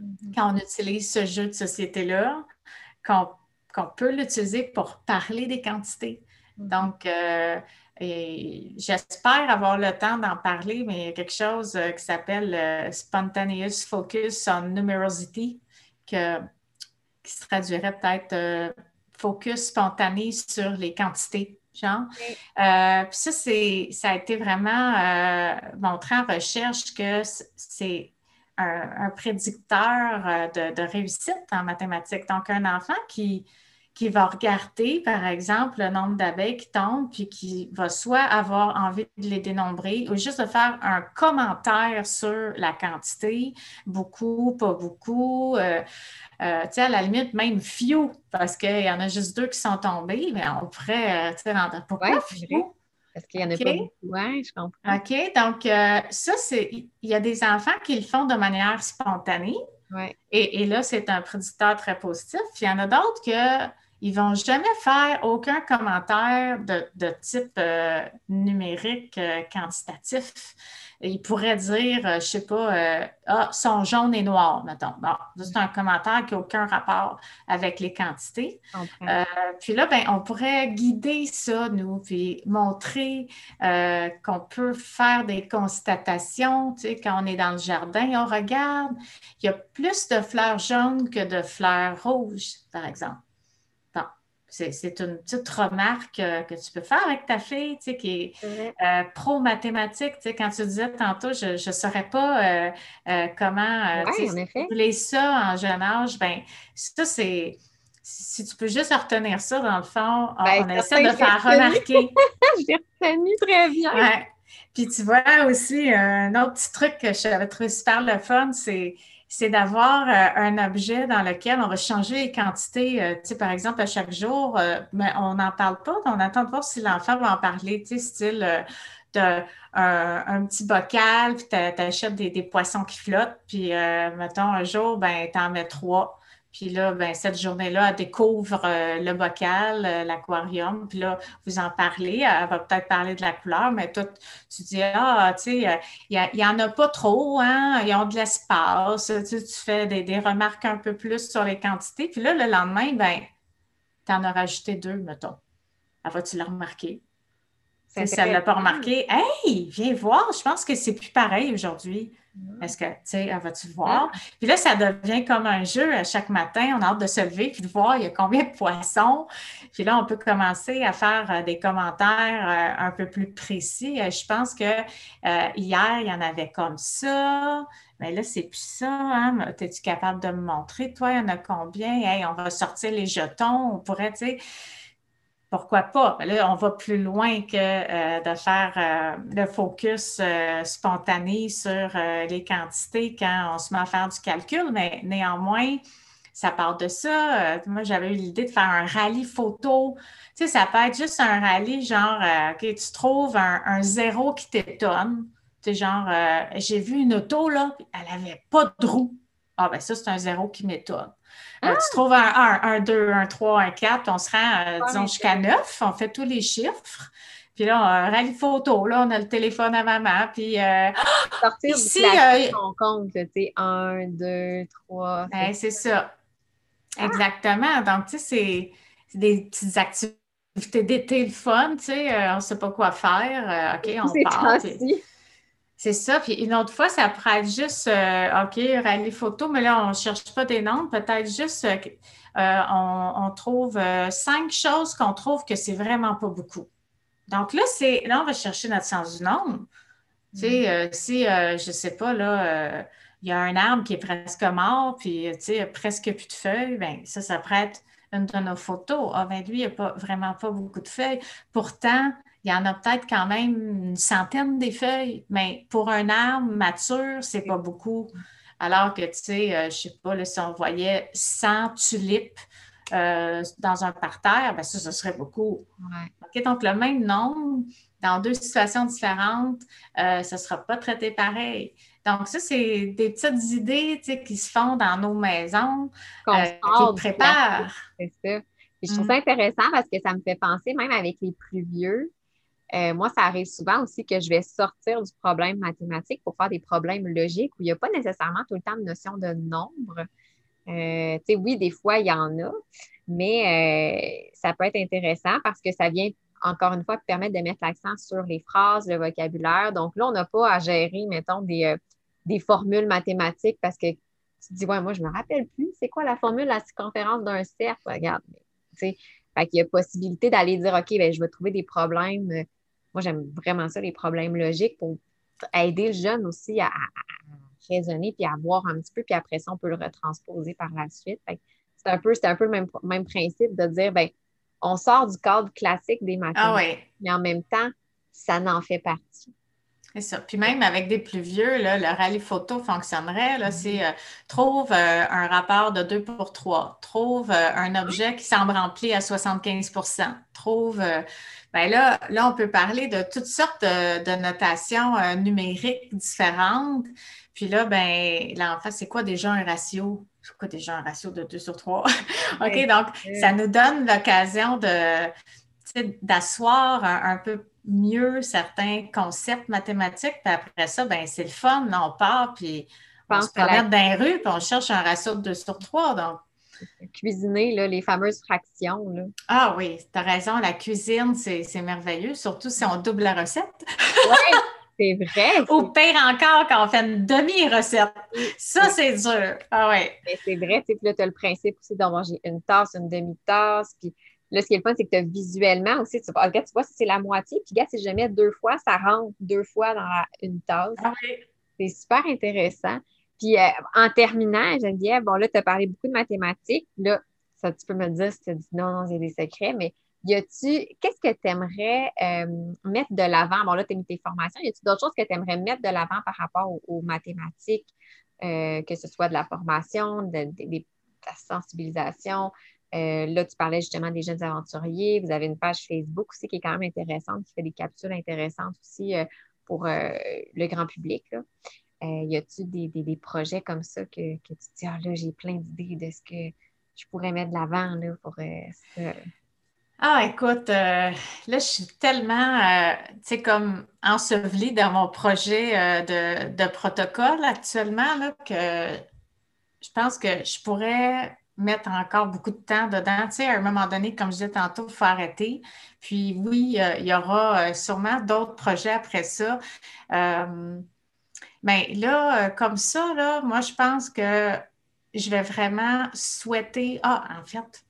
mm-hmm. quand on utilise ce jeu de société-là, qu'on peut l'utiliser pour parler des quantités. Mm-hmm. Donc, euh, j'espère avoir le temps d'en parler, mais il y a quelque chose euh, qui s'appelle euh, Spontaneous Focus on Numerosity, que, qui se traduirait peut-être focus spontané sur les quantités. Genre. puis ça, ça a été vraiment montré en recherche que c'est un, prédicteur euh, de, réussite en mathématiques. Donc, un enfant qui, qui va regarder, par exemple, le nombre d'abeilles qui tombent, puis qui va soit avoir envie de les dénombrer ou juste de faire un commentaire sur la quantité, beaucoup, pas beaucoup. Euh, euh, tu sais, à la limite, même few, parce qu'il y en a juste deux qui sont tombés, mais on pourrait, tu sais, pourquoi ouais, parce qu'il n'y en a pas beaucoup. Oui, je comprends. OK. Donc, euh, ça, c'est. Il y a des enfants qui le font de manière spontanée. Ouais. Et, là, c'est un prédicteur très positif. Puis il y en a d'autres qui ne vont jamais faire aucun commentaire de, type euh, numérique euh, quantitatif il pourrait dire, euh, je ne sais pas, euh, ah, son jaune et noir, mettons. Bon, c'est un commentaire qui n'a aucun rapport avec les quantités. Puis là, ben, on pourrait guider ça, nous, puis montrer qu'on peut faire des constatations, tu sais, quand on est dans le jardin, on regarde, il y a plus de fleurs jaunes que de fleurs rouges, par exemple. C'est une petite remarque euh, que tu peux faire avec ta fille, tu sais, qui est euh, pro-mathématique. Tu sais, quand tu disais tantôt, je ne saurais pas euh, comment ouais, ça en jeune âge, ben ça, c'est si tu peux juste retenir ça, dans le fond, on, ben, essaie de faire [LAUGHS] remarquer. J'ai retenu très bien. Puis tu vois aussi, un autre petit truc que j'avais trouvé super le fun, c'est c'est d'avoir euh, un objet dans lequel on va changer les quantités. Euh, par exemple, à chaque jour, euh, mais on n'en parle pas, on attend de voir si l'enfant va en parler, tu sais, style tu as un, petit bocal, puis tu achètes des, des, poissons qui flottent, puis mettons un jour, ben, tu en mets trois. Puis là, ben, cette journée-là, elle découvre euh, le bocal, euh, l'aquarium. Puis là, vous en parlez. Elle va peut-être parler de la couleur, mais toi, tu dis, ah, tu sais, euh, il n'y en a pas trop, hein? Ils ont de l'espace. Tu, fais des, remarques un peu plus sur les quantités. Puis là, le lendemain, ben, tu en as rajouté deux, mettons. Elle va-tu la remarquer? Si elle ne l'a pas remarqué, hey, viens voir, je pense que c'est plus pareil aujourd'hui. Est-ce que, tu sais, vas-tu voir? Puis là, ça devient comme un jeu. À chaque matin, on a hâte de se lever puis de voir il y a combien de poissons. Puis là, on peut commencer à faire euh, des commentaires euh, un peu plus précis. Euh, je pense que hier, il y en avait comme ça. Mais là, c'est plus ça. Hein? Es-tu capable de me montrer? Toi, il y en a combien? Hey, on va sortir les jetons. On pourrait, tu sais pourquoi pas? Ben là, on va plus loin que euh, de faire euh, le focus euh, spontané sur les quantités quand on se met à faire du calcul, mais néanmoins, ça part de ça. moi, j'avais eu l'idée de faire un rallye photo. Tu sais, ça peut être juste un rallye, genre, OK, tu trouves un, zéro qui t'étonne. Tu sais, genre, j'ai vu une auto, là, elle n'avait pas de roue. Ah, ben ça, c'est un zéro qui m'étonne. Euh, tu ah! trouves un 1, un 2, un 3, un 4, on se rend, euh, disons, jusqu'à 9, on fait tous les chiffres. Puis là, on rallye photo, là, on a le téléphone à maman, puis... Euh, [GASPS] Sortir ici, du on compte, tu sais, 1, 2, 3... c'est ça. Ah! Exactement. Donc, tu sais, c'est des petites activités d'été le fun, tu sais, on ne sait pas quoi faire. OK, on part. C'est ça. Puis une autre fois, ça pourrait être juste, euh, OK, rallye photo, mais là, on ne cherche pas des noms. Peut-être juste, euh, euh, on, trouve cinq choses qu'on trouve que c'est vraiment pas beaucoup. Donc là, c'est là, on va chercher notre sens du nombre. Tu sais, mm. si, je ne sais pas, là, il y a un arbre qui est presque mort, puis, tu sais, presque plus de feuilles, bien, ça, ça pourrait être une de nos photos. Ah, ben lui, il n'y a pas, vraiment pas beaucoup de feuilles. Pourtant, il y en a peut-être quand même une centaine des feuilles, mais pour un arbre mature, c'est pas beaucoup. Alors que, tu sais, euh, je sais pas, là, si on voyait 100 tulipes euh, dans un parterre, ben ça, ce serait beaucoup. donc, le même nombre, dans deux situations différentes, euh, ça ne sera pas traité pareil. Donc, ça, c'est des petites idées qui se font dans nos maisons, qui préparent. C'est ça. je trouve ça mm. intéressant parce que ça me fait penser, même avec les plus vieux, euh, moi, ça arrive souvent aussi que je vais sortir du problème mathématique pour faire des problèmes logiques où il n'y a pas nécessairement tout le temps de notion de nombre. Euh, oui, des fois, il y en a, mais euh, ça peut être intéressant parce que ça vient, encore une fois, permettre de mettre l'accent sur les phrases, le vocabulaire. Donc là, on n'a pas à gérer, mettons, des, des formules mathématiques parce que tu te dis, ouais, moi, je ne me rappelle plus, c'est quoi la formule, la circonférence d'un cercle? Regarde, tu sais, qu'il y a possibilité d'aller dire, OK, ben, je vais trouver des problèmes. Moi, j'aime vraiment ça, les problèmes logiques pour aider le jeune aussi à, raisonner puis à voir un petit peu, puis après ça, on peut le retransposer par la suite. C'est un peu, un peu le même, même principe de dire, ben, on sort du cadre classique des mathématiques, ah mais en même temps, ça n'en fait partie. C'est ça. Puis même avec des plus vieux, là, le rallye photo fonctionnerait. Là, c'est euh, trouve euh, un rapport de 2 pour 3. Trouve euh, un objet qui semble rempli à 75% Trouve. ben là, là, on peut parler de toutes sortes de, notations numériques différentes. Puis là, ben, l'enfant, c'est quoi déjà un ratio? C'est quoi déjà un ratio de 2 sur 3? [LAUGHS] OK, donc ça nous donne l'occasion de d'asseoir un, un peu mieux certains concepts mathématiques, puis après ça, ben c'est le fun, on part, puis on se promène dans les rues, puis on cherche un ratio de 2 sur 3, donc... Cuisiner, là, les fameuses fractions. Là. Ah oui, tu as raison, la cuisine, c'est merveilleux, surtout si on double la recette. oui, [LAUGHS] c'est vrai. Ou pire encore, quand on fait une demi-recette. Ça, c'est dur. Ah oui. c'est vrai, tu sais, là, tu as le principe aussi d'avoir une tasse, une demi-tasse, puis Là, ce qui est le fun, c'est que tu as visuellement aussi, tu, regarde, tu vois, c'est la moitié, puis regarde, si je mets deux fois, ça rentre deux fois dans une tasse. Ah c'est super intéressant. Puis euh, en terminant, Geneviève, bon, là, tu as parlé beaucoup de mathématiques. Là, ça, tu peux me dire si tu dis non, non, j'ai des secrets, mais y a-tu, qu'est-ce que tu aimerais euh, mettre de l'avant? Bon, là, tu as mis tes formations. Y a-tu d'autres choses que tu aimerais mettre de l'avant par rapport aux, mathématiques, euh, que ce soit de la formation, de, de la sensibilisation, euh, là, tu parlais justement des jeunes aventuriers. Vous avez une page Facebook aussi qui est quand même intéressante, qui fait des capsules intéressantes aussi euh, pour euh, le grand public. y a-t-il des, projets comme ça que, tu te dis, ah là, j'ai plein d'idées de ce que je pourrais mettre de l'avant pour ça? Ah, écoute, là, je suis tellement, tu sais, comme ensevelie dans mon projet de, de, protocole actuellement, là, que je pense que je pourrais mettre encore beaucoup de temps dedans. Tu sais, à un moment donné, comme je disais tantôt, il faut arrêter. Puis oui, il y aura euh, sûrement d'autres projets après ça. Euh, mais là, euh, comme ça, là, moi, je pense que je vais vraiment souhaiter. Ah, en fait,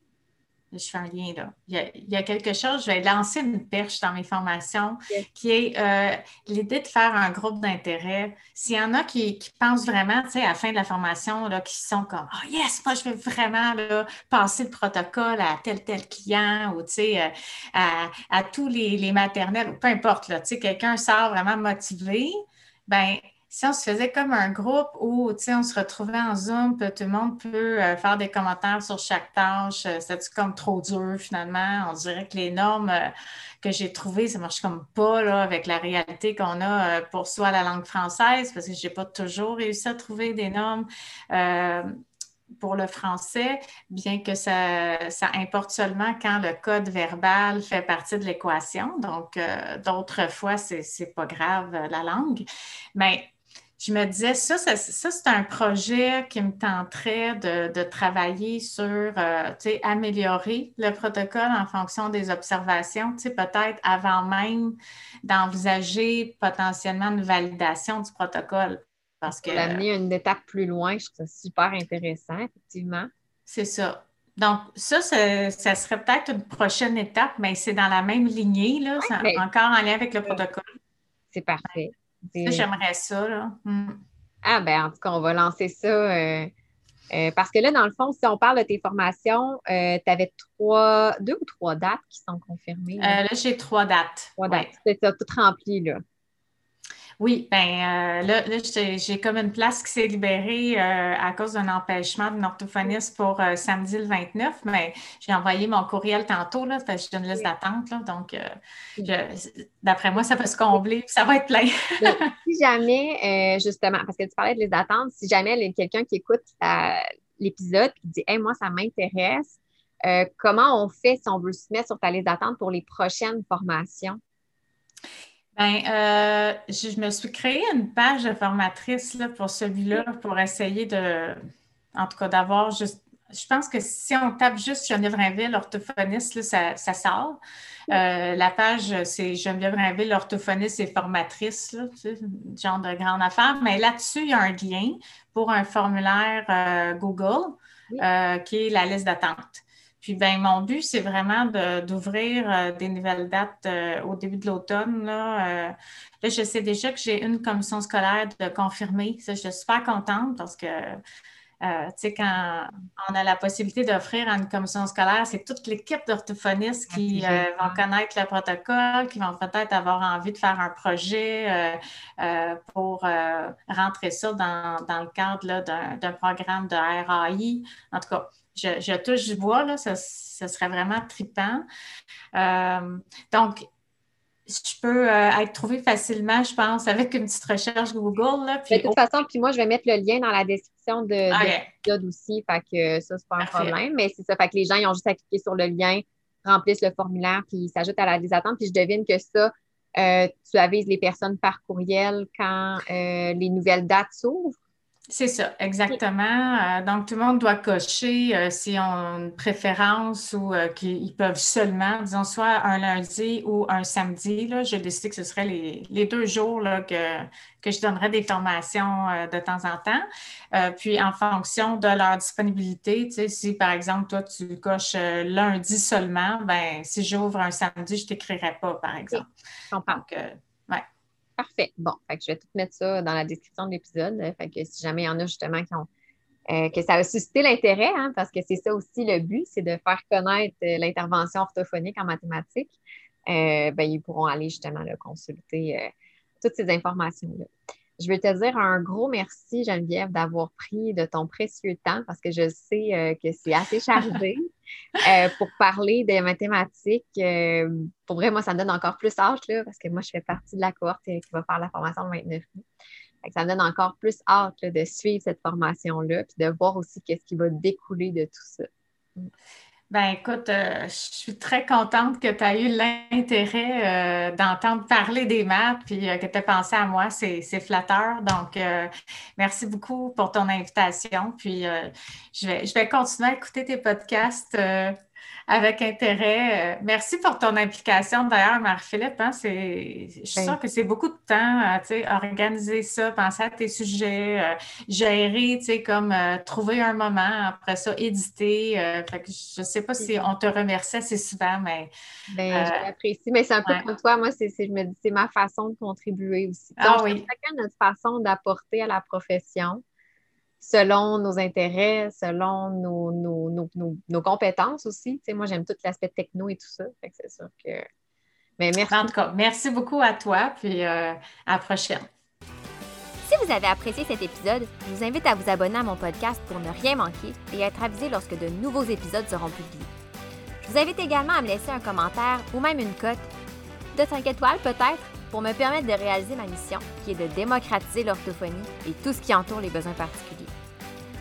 je fais un lien là. Il y, a, quelque chose, je vais lancer une perche dans mes formations qui est euh, l'idée de faire un groupe d'intérêt. S'il y en a qui, pensent vraiment, tu sais, à la fin de la formation, là, qui sont comme Oh yes, moi je veux vraiment passer le protocole à tel tel client ou tu sais, euh, à, tous les, les maternels, ou peu importe, là, tu sais, quelqu'un sort vraiment motivé, ben si on se faisait comme un groupe où, on se retrouvait en Zoom, tout le monde peut euh, faire des commentaires sur chaque tâche, euh, c'est comme trop dur finalement? On dirait que les normes euh, que j'ai trouvées, ça marche comme pas là, avec la réalité qu'on a pour soi la langue française, parce que j'ai pas toujours réussi à trouver des normes pour le français, bien que ça, ça, importe seulement quand le code verbal fait partie de l'équation. Donc, d'autres fois, c'est pas grave la langue. Mais je me disais, ça, ça, c'est un projet qui me tenterait de, travailler sur, euh, tu sais, améliorer le protocole en fonction des observations, tu sais, peut-être avant même d'envisager potentiellement une validation du protocole. Parce que. L'amener une étape plus loin, je trouve ça super intéressant, effectivement. C'est ça. Donc, ça, ça, serait peut-être une prochaine étape, mais c'est dans la même lignée, là, encore en lien avec le protocole. C'est parfait. J'aimerais ça, là. Hmm. Ah, ben, en tout cas, on va lancer ça. Euh, euh, parce que là, dans le fond, si on parle de tes formations, euh, tu avais trois, deux ou trois dates qui sont confirmées? Là, j'ai trois dates. Trois dates. C'est tout rempli, là. Oui, bien là, j'ai comme une place qui s'est libérée à cause d'un empêchement d'une orthophoniste pour samedi le 29, mais j'ai envoyé mon courriel tantôt, là, parce que j'ai une liste d'attente, donc d'après moi, ça peut se combler, ça va être plein. [LAUGHS] si jamais, justement, parce que tu parlais de liste d'attente, si jamais il y a quelqu'un qui écoute l'épisode et qui dit Hey, moi, ça m'intéresse, comment on fait si on veut se mettre sur ta liste d'attente pour les prochaines formations? Ben, euh, je, me suis créé une page de formatrice là, pour celui-là, pour essayer de, en tout cas, d'avoir juste. Je pense que si on tape juste Geneviève Rainville, orthophoniste, ça, sort. Euh, la page, c'est Geneviève Rainville, orthophoniste et formatrice, là, genre de grande affaire. Mais là-dessus, il y a un lien pour un formulaire euh, Google qui est la liste d'attente. Puis, ben, mon but, c'est vraiment d'ouvrir euh, des nouvelles dates euh, au début de l'automne. Là. Euh, là, je sais déjà que j'ai une commission scolaire de confirmer. Ça, je suis super contente parce que, tu sais, quand on a la possibilité d'offrir à une commission scolaire, c'est toute l'équipe d'orthophonistes qui vont connaître le protocole, qui vont peut-être avoir envie de faire un projet pour rentrer ça dans, dans le cadre d'un programme de RAI. En tout cas, je, touche du bois, là, ça, serait vraiment trippant. Euh, donc, je peux euh, être trouvé facilement, je pense, avec une petite recherche Google. Là, de toute façon, puis moi, je vais mettre le lien dans la description de, l'épisode aussi, fait que ça, c'est pas un problème. Mais c'est ça, fait que les gens, ils ont juste à cliquer sur le lien, remplissent le formulaire, puis ils s'ajoutent à la liste d'attente. Puis je devine que ça, euh, tu avises les personnes par courriel quand les nouvelles dates s'ouvrent. C'est ça, exactement. Euh, donc, tout le monde doit cocher euh, s'ils ont une préférence ou euh, qu'ils peuvent seulement, disons, soit un lundi ou un samedi. Là, j'ai décidé que ce serait les, deux jours là, que, que je donnerais des formations de temps en temps. puis, en fonction de leur disponibilité, tu sais, si par exemple, toi, tu coches lundi seulement, ben si j'ouvre un samedi, je ne t'écrirai pas, par exemple. Donc, Parfait. Bon, je vais tout mettre ça dans la description de l'épisode. Si jamais il y en a justement qui ont euh, que ça a suscité l'intérêt, hein, parce que c'est ça aussi le but, c'est de faire connaître euh, l'intervention orthophonique en mathématiques, euh, ben, ils pourront aller justement consulter toutes ces informations-là. Je veux te dire un gros merci, Geneviève, d'avoir pris de ton précieux temps parce que je sais que c'est assez chargé [LAUGHS] euh, pour parler des mathématiques. Euh, pour vrai, moi, ça me donne encore plus hâte là, parce que moi, je fais partie de la cohorte qui va faire la formation le 29 mai. Ça me donne encore plus hâte de suivre cette formation-là puis de voir aussi qu'est-ce qui va découler de tout ça. Ben écoute, euh, je suis très contente que tu as eu l'intérêt euh, d'entendre parler des maths puis euh, que tu as pensé à moi. C'est flatteur. Donc, merci beaucoup pour ton invitation. Puis, je, vais, je vais continuer à écouter tes podcasts avec intérêt. Euh, merci pour ton implication d'ailleurs, Marie-Philippe. Hein, je suis ben sûre que c'est beaucoup de temps, euh, tu organiser ça, penser à tes sujets, euh, gérer, tu sais, comme trouver un moment, après ça, éditer. je ne sais pas si on te remercie assez souvent, mais. Ben, je l'apprécie, mais c'est un peu comme toi. Moi, c'est, je me dis, c'est ma façon de contribuer aussi. ah oui. Chacun notre façon d'apporter à la profession selon nos intérêts, selon nos, compétences aussi. moi, j'aime tout l'aspect techno et tout ça. c'est sûr que. Mais merci. En tout cas, merci beaucoup à toi, puis euh, à la prochaine. Si vous avez apprécié cet épisode, je vous invite à vous abonner à mon podcast pour ne rien manquer et être avisé lorsque de nouveaux épisodes seront publiés. Je vous invite également à me laisser un commentaire ou même une cote de 5 étoiles peut-être pour me permettre de réaliser ma mission qui est de démocratiser l'orthophonie et tout ce qui entoure les besoins particuliers.